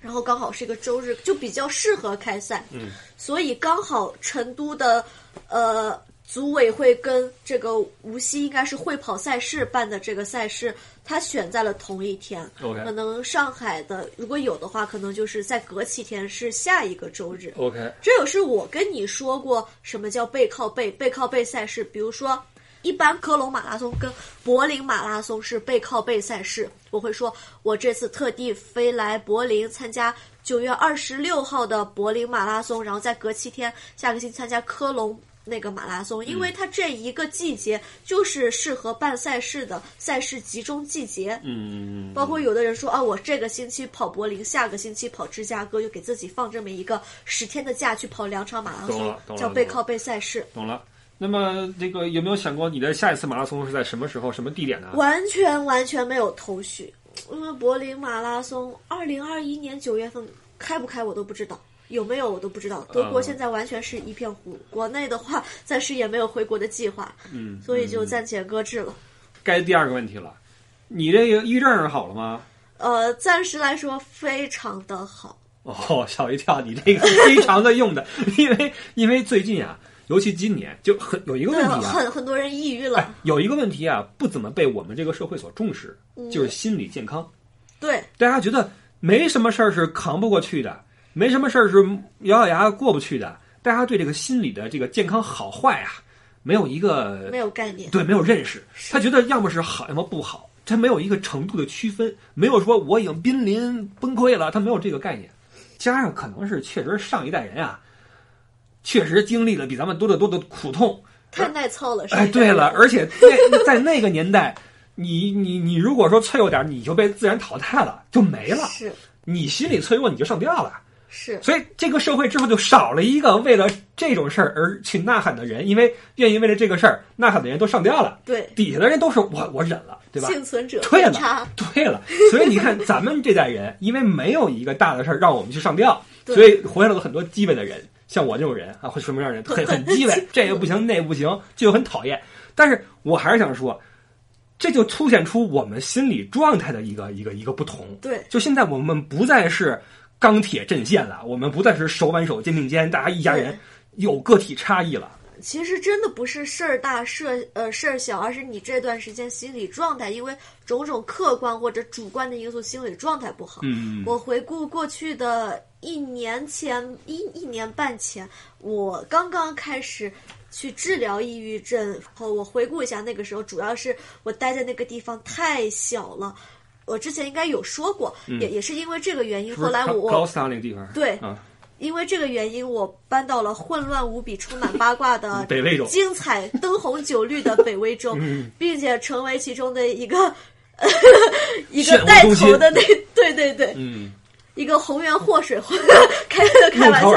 然后刚好是一个周日，就比较适合开赛。嗯，所以刚好成都的呃组委会跟这个无锡应该是会跑赛事办的这个赛事，它选在了同一天。OK 可能上海的如果有的话，可能就是在隔七天是下一个周日。OK，这也是我跟你说过什么叫背靠背，背靠背赛事，比如说。一般科隆马拉松跟柏林马拉松是背靠背赛事，我会说，我这次特地飞来柏林参加九月二十六号的柏林马拉松，然后再隔七天，下个星期参加科隆那个马拉松，因为它这一个季节就是适合办赛事的赛事集中季节。嗯，包括有的人说啊，我这个星期跑柏林，下个星期跑芝加哥，就给自己放这么一个十天的假去跑两场马拉松叫背靠背赛事。懂了。那么这个有没有想过你的下一次马拉松是在什么时候、什么地点呢？完全完全没有头绪，因为柏林马拉松二零二一年九月份开不开我都不知道，有没有我都不知道。德国嗯现在完全是一片糊，国内的话暂时也没有回国的计划，嗯，所以就暂且搁置了。该第二个问题了，你这个抑郁症好了吗？呃，暂时来说非常的好。哦，吓我一跳！你这个非常的用的，因为因为最近啊，尤其今年就很有一个，问题啊，很很多人抑郁了。哎，有一个问题啊，不怎么被我们这个社会所重视，嗯就是心理健康。对，大家觉得没什么事儿是扛不过去的，没什么事儿是咬咬牙过不去的。大家对这个心理的这个健康好坏啊，没有一个没有概念。对没有认识，他觉得要么是好，要么不好，他没有一个程度的区分，没有说我已经濒临崩溃了，他没有这个概念。加上可能是确实上一代人啊，确实经历了比咱们多得多的苦痛，太耐操了。哎，对了，而且在在那个年代，你你你如果说脆弱点，你就被自然淘汰了，就没了。是你心理脆弱，你就上吊了。是，所以这个社会之后就少了一个为了这种事儿而去呐喊的人，因为愿意为了这个事儿呐喊的人都上吊了，对，底下的人都是我我忍了，对吧？幸存者对了。对了，所以你看，咱们这代人，因为没有一个大的事儿让我们去上吊，所以活下来了很多鸡巴的人，像我这种人啊，会什么样的人很很鸡巴，这个不行，那个不行，就很讨厌。但是我还是想说，这就凸显出我们心理状态的一个一个一个不同。对，就现在我们不再是钢铁阵线了，我们不再是手挽手、肩并肩，大家一家人，有个体差异了。其实真的不是事儿大事儿呃事儿小，而是你这段时间心理状态，因为种种客观或者主观的因素，心理状态不好。嗯，我回顾过去的一年前一一年半前，我刚刚开始去治疗抑郁症后，我回顾一下那个时候，主要是我待在那个地方太小了。我之前应该有说过，也也是因为这个原因，后来我高斯达那个地方对啊。因为这个原因，我搬到了混乱无比、充满八卦的北魏州，精彩灯红酒绿的北魏州，并且成为其中的一个 一个带头的那对对对，嗯，一个红源祸水 开开玩笑，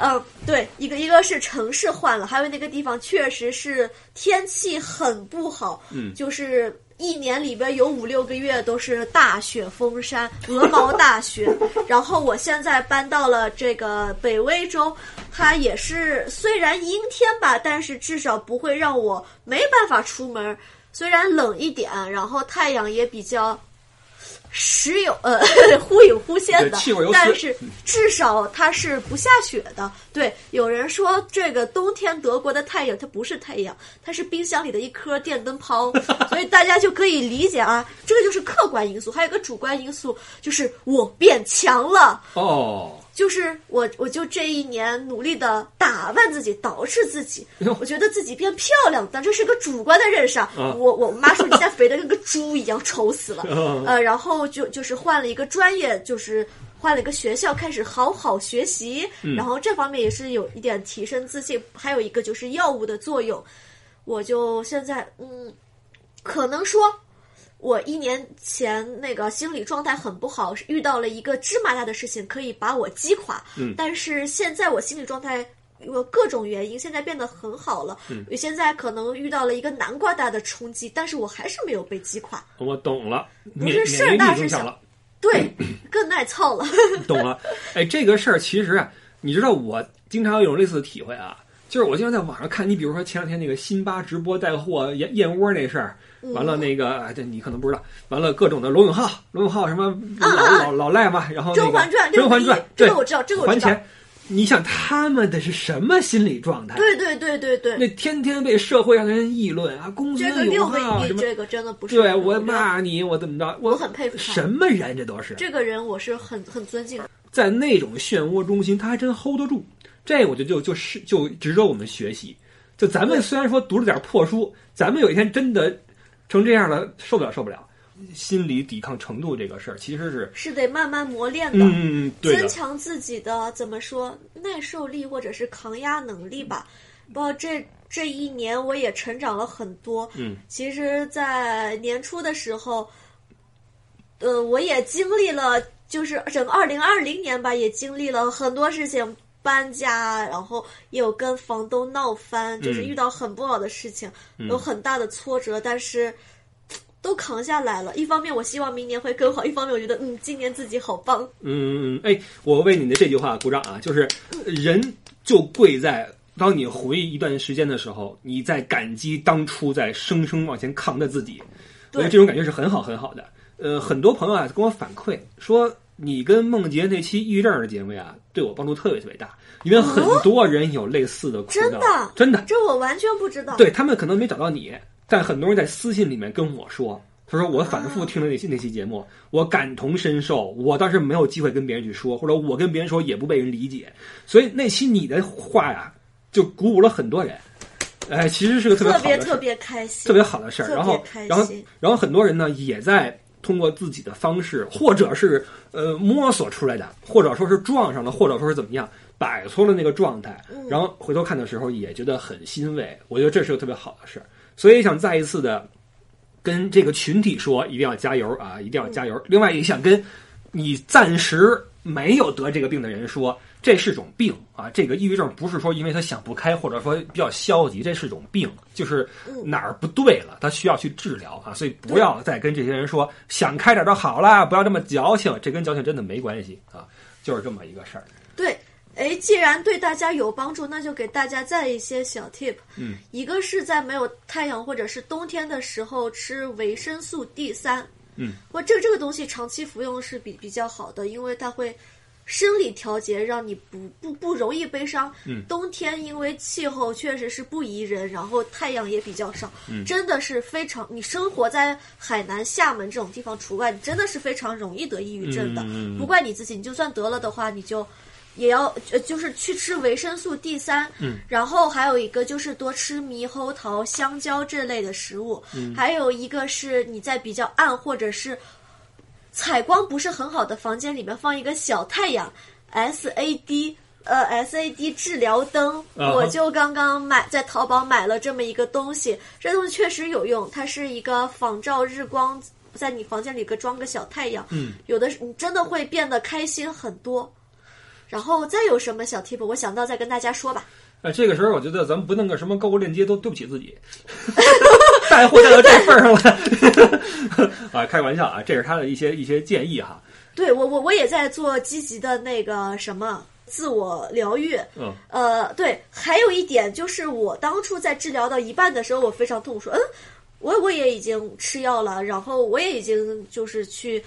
呃，对，一个一个是城市换了，还有那个地方确实是天气很不好，嗯，就是。一年里边有五六个月都是大雪封山，鹅毛大雪。然后我现在搬到了这个北威州，它也是虽然阴天吧，但是至少不会让我没办法出门。虽然冷一点，然后太阳也比较。时有呃 忽隐忽现的，但是至少它是不下雪的。对，有人说这个冬天德国的太阳它不是太阳，它是冰箱里的一颗电灯泡，所以大家就可以理解啊，这个就是客观因素。还有个主观因素，就是我变强了哦。就是我，我就这一年努力的打扮自己，捯饬自己，我觉得自己变漂亮，但这是个主观的认识啊。我我妈说你现在肥的跟个猪一样，丑死了。呃，然后就就是换了一个专业，就是换了一个学校，开始好好学习。然后这方面也是有一点提升自信。还有一个就是药物的作用，我就现在嗯，可能说。我一年前那个心理状态很不好，遇到了一个芝麻大的事情，可以把我击垮。嗯，但是现在我心理状态因为各种原因，现在变得很好了。嗯，现在可能遇到了一个南瓜大的冲击，但是我还是没有被击垮。我懂了，不是事儿大是小，对，更耐操了。懂了，哎，这个事儿其实啊，你知道我经常有种类似的体会啊，就是我经常在网上看，你比如说前两天那个辛巴直播带货燕燕窝那事儿。完了，那个这你可能不知道。完了，各种的罗永浩，罗永浩什么老老老赖嘛，然后《甄嬛传》《甄嬛传》，这个我知道，这个我知道。还钱，你想他们的是什么心理状态？对对对对对。那天天被社会上的人议论啊，公司有号什么？这个真的不是。对我骂你，我怎么着？我很佩服什么人？这都是。这个人我是很很尊敬。在那种漩涡中心，他还真 hold 得住。这我觉得就就是就值得我们学习。就咱们虽然说读了点破书，咱们有一天真的。成这样了，受不了，受不了。心理抵抗程度这个事儿，其实是是得慢慢磨练的，嗯，对增强自己的怎么说耐受力或者是抗压能力吧。不，这这一年我也成长了很多。嗯，其实，在年初的时候，呃，我也经历了，就是整个二零二零年吧，也经历了很多事情。搬家，然后也有跟房东闹翻，就是遇到很不好的事情，有很大的挫折，但是 都扛下来了。一方面，我希望明年会更好；一方面，我觉得嗯，今年自己好棒。嗯，哎，我为你的这句话鼓掌啊！就是人就贵在当你回忆一段时间的时候，你在感激当初在生生往前扛的自己。我觉得这种感觉是很好很好的。呃，很多朋友啊跟我反馈说。你跟梦洁那期抑郁症的节目呀，对我帮助特别特别大，因为很多人有类似的苦恼，真的，真的，这我完全不知道。对他们可能没找到你，但很多人在私信里面跟我说，他说我反复听了那期那期节目，我感同身受，我当时没有机会跟别人去说，或者我跟别人说也不被人理解，所以那期你的话呀，就鼓舞了很多人。哎，其实是个特别特别特别开心，特别好的事儿。然后，然后，然后很多人呢也在。通过自己的方式，或者是呃摸索出来的，或者说是撞上了，或者说是怎么样摆脱了那个状态，然后回头看的时候也觉得很欣慰。我觉得这是个特别好的事儿，所以想再一次的跟这个群体说，一定要加油啊，一定要加油。另外也想跟你暂时没有得这个病的人说。这是种病啊！这个抑郁症不是说因为他想不开，或者说比较消极，这是种病，就是哪儿不对了，他需要去治疗啊！所以不要再跟这些人说想开点就好了，不要这么矫情，这跟矫情真的没关系啊！就是这么一个事儿。对，哎，既然对大家有帮助，那就给大家再一些小 tip。嗯，一个是在没有太阳或者是冬天的时候吃维生素 D 三。嗯，我这个这个东西长期服用是比比较好的，因为它会生理调节，让你不不不容易悲伤。嗯，冬天因为气候确实是不宜人，然后太阳也比较少，嗯真的是非常。你生活在海南、厦门这种地方除外，你真的是非常容易得抑郁症的。不怪你自己，你就算得了的话，你就。也要呃，就是去吃维生素 D 三，嗯，然后还有一个就是多吃猕猴桃、香蕉这类的食物，嗯，还有一个是你在比较暗或者是采光不是很好的房间里面放一个小太阳 SAD。呃，SAD 治疗灯，我就刚刚买在淘宝买了这么一个东西，这东西确实有用，它是一个仿照日光，在你房间里个装个小太阳，嗯，有的你真的会变得开心很多。然后再有什么小 tip，我想到再跟大家说吧。哎，这个时候我觉得咱们不弄个什么购物链接都对不起自己，带货带到这份儿上了 啊！开个玩笑啊，这是他的一些一些建议哈。对我我我也在做积极的那个什么自我疗愈。嗯，呃，对，还有一点就是我当初在治疗到一半的时候，我非常痛苦，说嗯，我我也已经吃药了，然后我也已经就是去。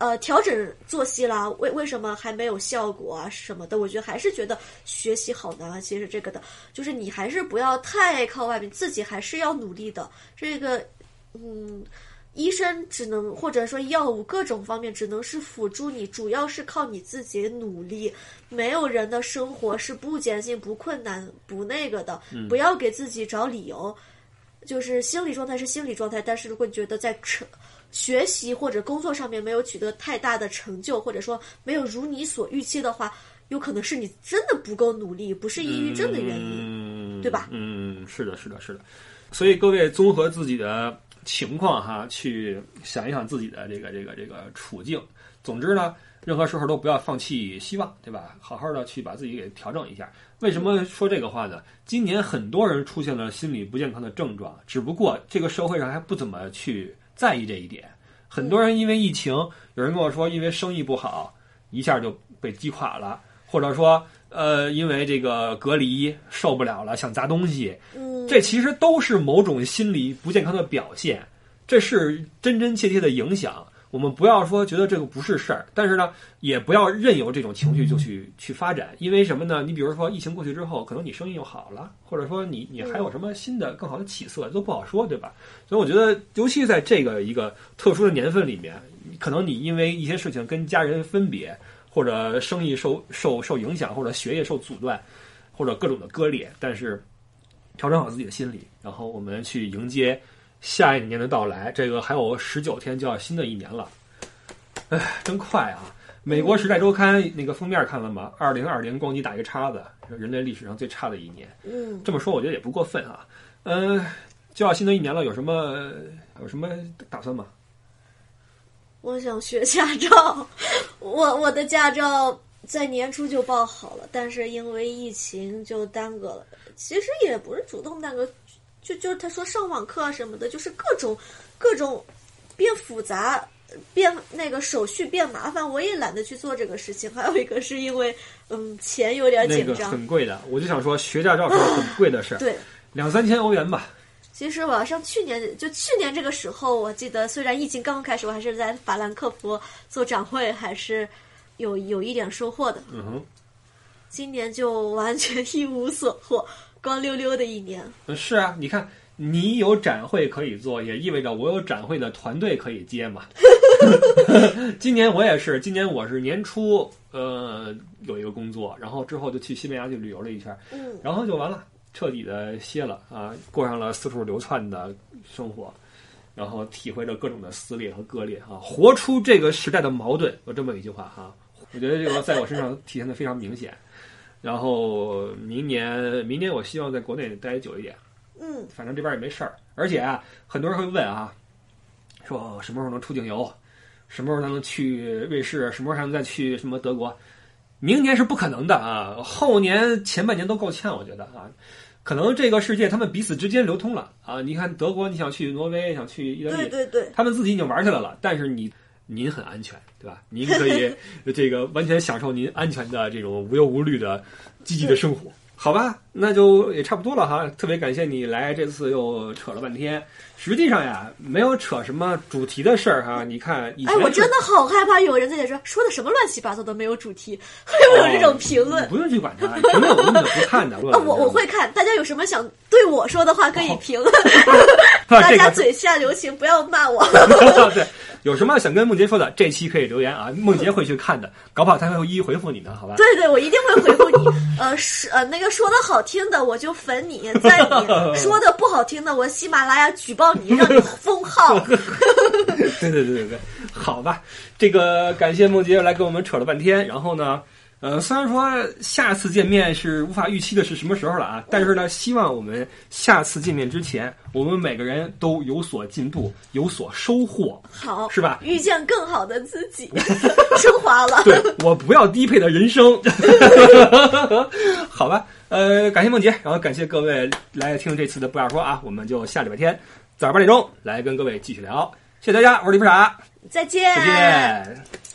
呃，调整作息啦，为为什么还没有效果啊什么的？我觉得还是觉得学习好难啊。其实这个的，就是你还是不要太靠外面，自己还是要努力的。这个，嗯，医生只能或者说药物各种方面只能是辅助你，主要是靠你自己努力。没有人的生活是不艰辛、不困难、不那个的。不要给自己找理由。就是心理状态是心理状态，但是如果你觉得在成学习或者工作上面没有取得太大的成就，或者说没有如你所预期的话，有可能是你真的不够努力，不是抑郁症的原因，嗯、对吧？嗯，是的，是的，是的。所以各位综合自己的情况哈，去想一想自己的这个这个这个处境。总之呢，任何时候都不要放弃希望，对吧？好好的去把自己给调整一下。为什么说这个话呢？今年很多人出现了心理不健康的症状，只不过这个社会上还不怎么去在意这一点。很多人因为疫情，有人跟我说，因为生意不好，一下就被击垮了，或者说，呃，因为这个隔离受不了了，想砸东西。嗯，这其实都是某种心理不健康的表现，这是真真切切的影响。我们不要说觉得这个不是事儿，但是呢，也不要任由这种情绪就去去发展。因为什么呢？你比如说疫情过去之后，可能你生意又好了，或者说你你还有什么新的更好的起色，都不好说，对吧？所以我觉得，尤其在这个一个特殊的年份里面，可能你因为一些事情跟家人分别，或者生意受受受影响，或者学业受阻断，或者各种的割裂，但是调整好自己的心理，然后我们去迎接。下一年的到来，这个还有十九天就要新的一年了，哎，真快啊！美国《时代周刊》那个封面看了吗？二零二零咣叽打一个叉子，人类历史上最差的一年。嗯，这么说我觉得也不过分啊。嗯、就要新的一年了，有什么有什么打算吗？我想学驾照，我我的驾照在年初就报好了，但是因为疫情就耽搁了。其实也不是主动耽搁，就就是他说上网课啊什么的，就是各种各种变复杂，变那个手续变麻烦，我也懒得去做这个事情。还有一个是因为嗯钱有点那个紧张，很贵的，我就想说学驾照是很贵的事儿，对。两三千欧元吧。其实我上去年就去年这个时候，我记得虽然疫情刚刚开始，我还是在法兰克福做展会，还是有有一点收获的。嗯哼，今年就完全 一无所获，光溜溜的一年。呃是啊，你看你有展会可以做，也意味着我有展会的团队可以接嘛。今年我也是，今年我是年初呃有一个工作，然后之后就去西班牙去旅游了一圈，嗯，然后就完了，彻底的歇了啊，过上了四处流窜的生活，然后体会着各种的撕裂和割裂啊，活出这个时代的矛盾，有这么一句话哈，我觉得这个在我身上体现的非常明显。然后明年，明年我希望在国内待久一点，嗯，反正这边也没事儿，而且啊，很多人会问啊，说什么时候能出境游，什么时候才能去瑞士，什么时候才能再去什么德国？明年是不可能的啊，后年前半年都够呛，我觉得啊，可能这个世界他们彼此之间流通了啊。你看德国，你想去挪威，想去意大利，对对对，他们自己已经玩起来了，但是你您很安全，对吧？您可以 这个完全享受您安全的这种无忧无虑的积极的生活。好吧，那就也差不多了哈。特别感谢你来，这次又扯了半天。实际上呀，没有扯什么主题的事儿哈。你看，以前哎，我真的好害怕有人在这说说的什么乱七八糟都没有主题，会不会有这种评论。你不用去管他，评论我根本不看的。啊，我我会看，大家有什么想对我说的话可以评论，大大家嘴下留情，不要骂我。对，有什么想跟梦洁说的，这期可以留言啊，梦洁会去看的，搞不好他会一一回复你的，好吧？对对，我一定会回复你。呃，是呃，那个说的好听的我就粉你，在你；说的不好听的，我喜马拉雅举报你，让你封号。对对对对对，好吧，这个感谢梦洁来跟我们扯了半天，然后呢。呃，虽然说下次见面是无法预期的是什么时候了啊，但是呢，希望我们下次见面之前，我们每个人都有所进步，有所收获，好，是吧？遇见更好的自己，升华了。对我不要低配的人生，好吧？呃，感谢梦洁，然后感谢各位来听这次的不二说啊，我们就下礼拜天早上八点钟来跟各位继续聊，谢谢大家，我是李不傻，再见，再见。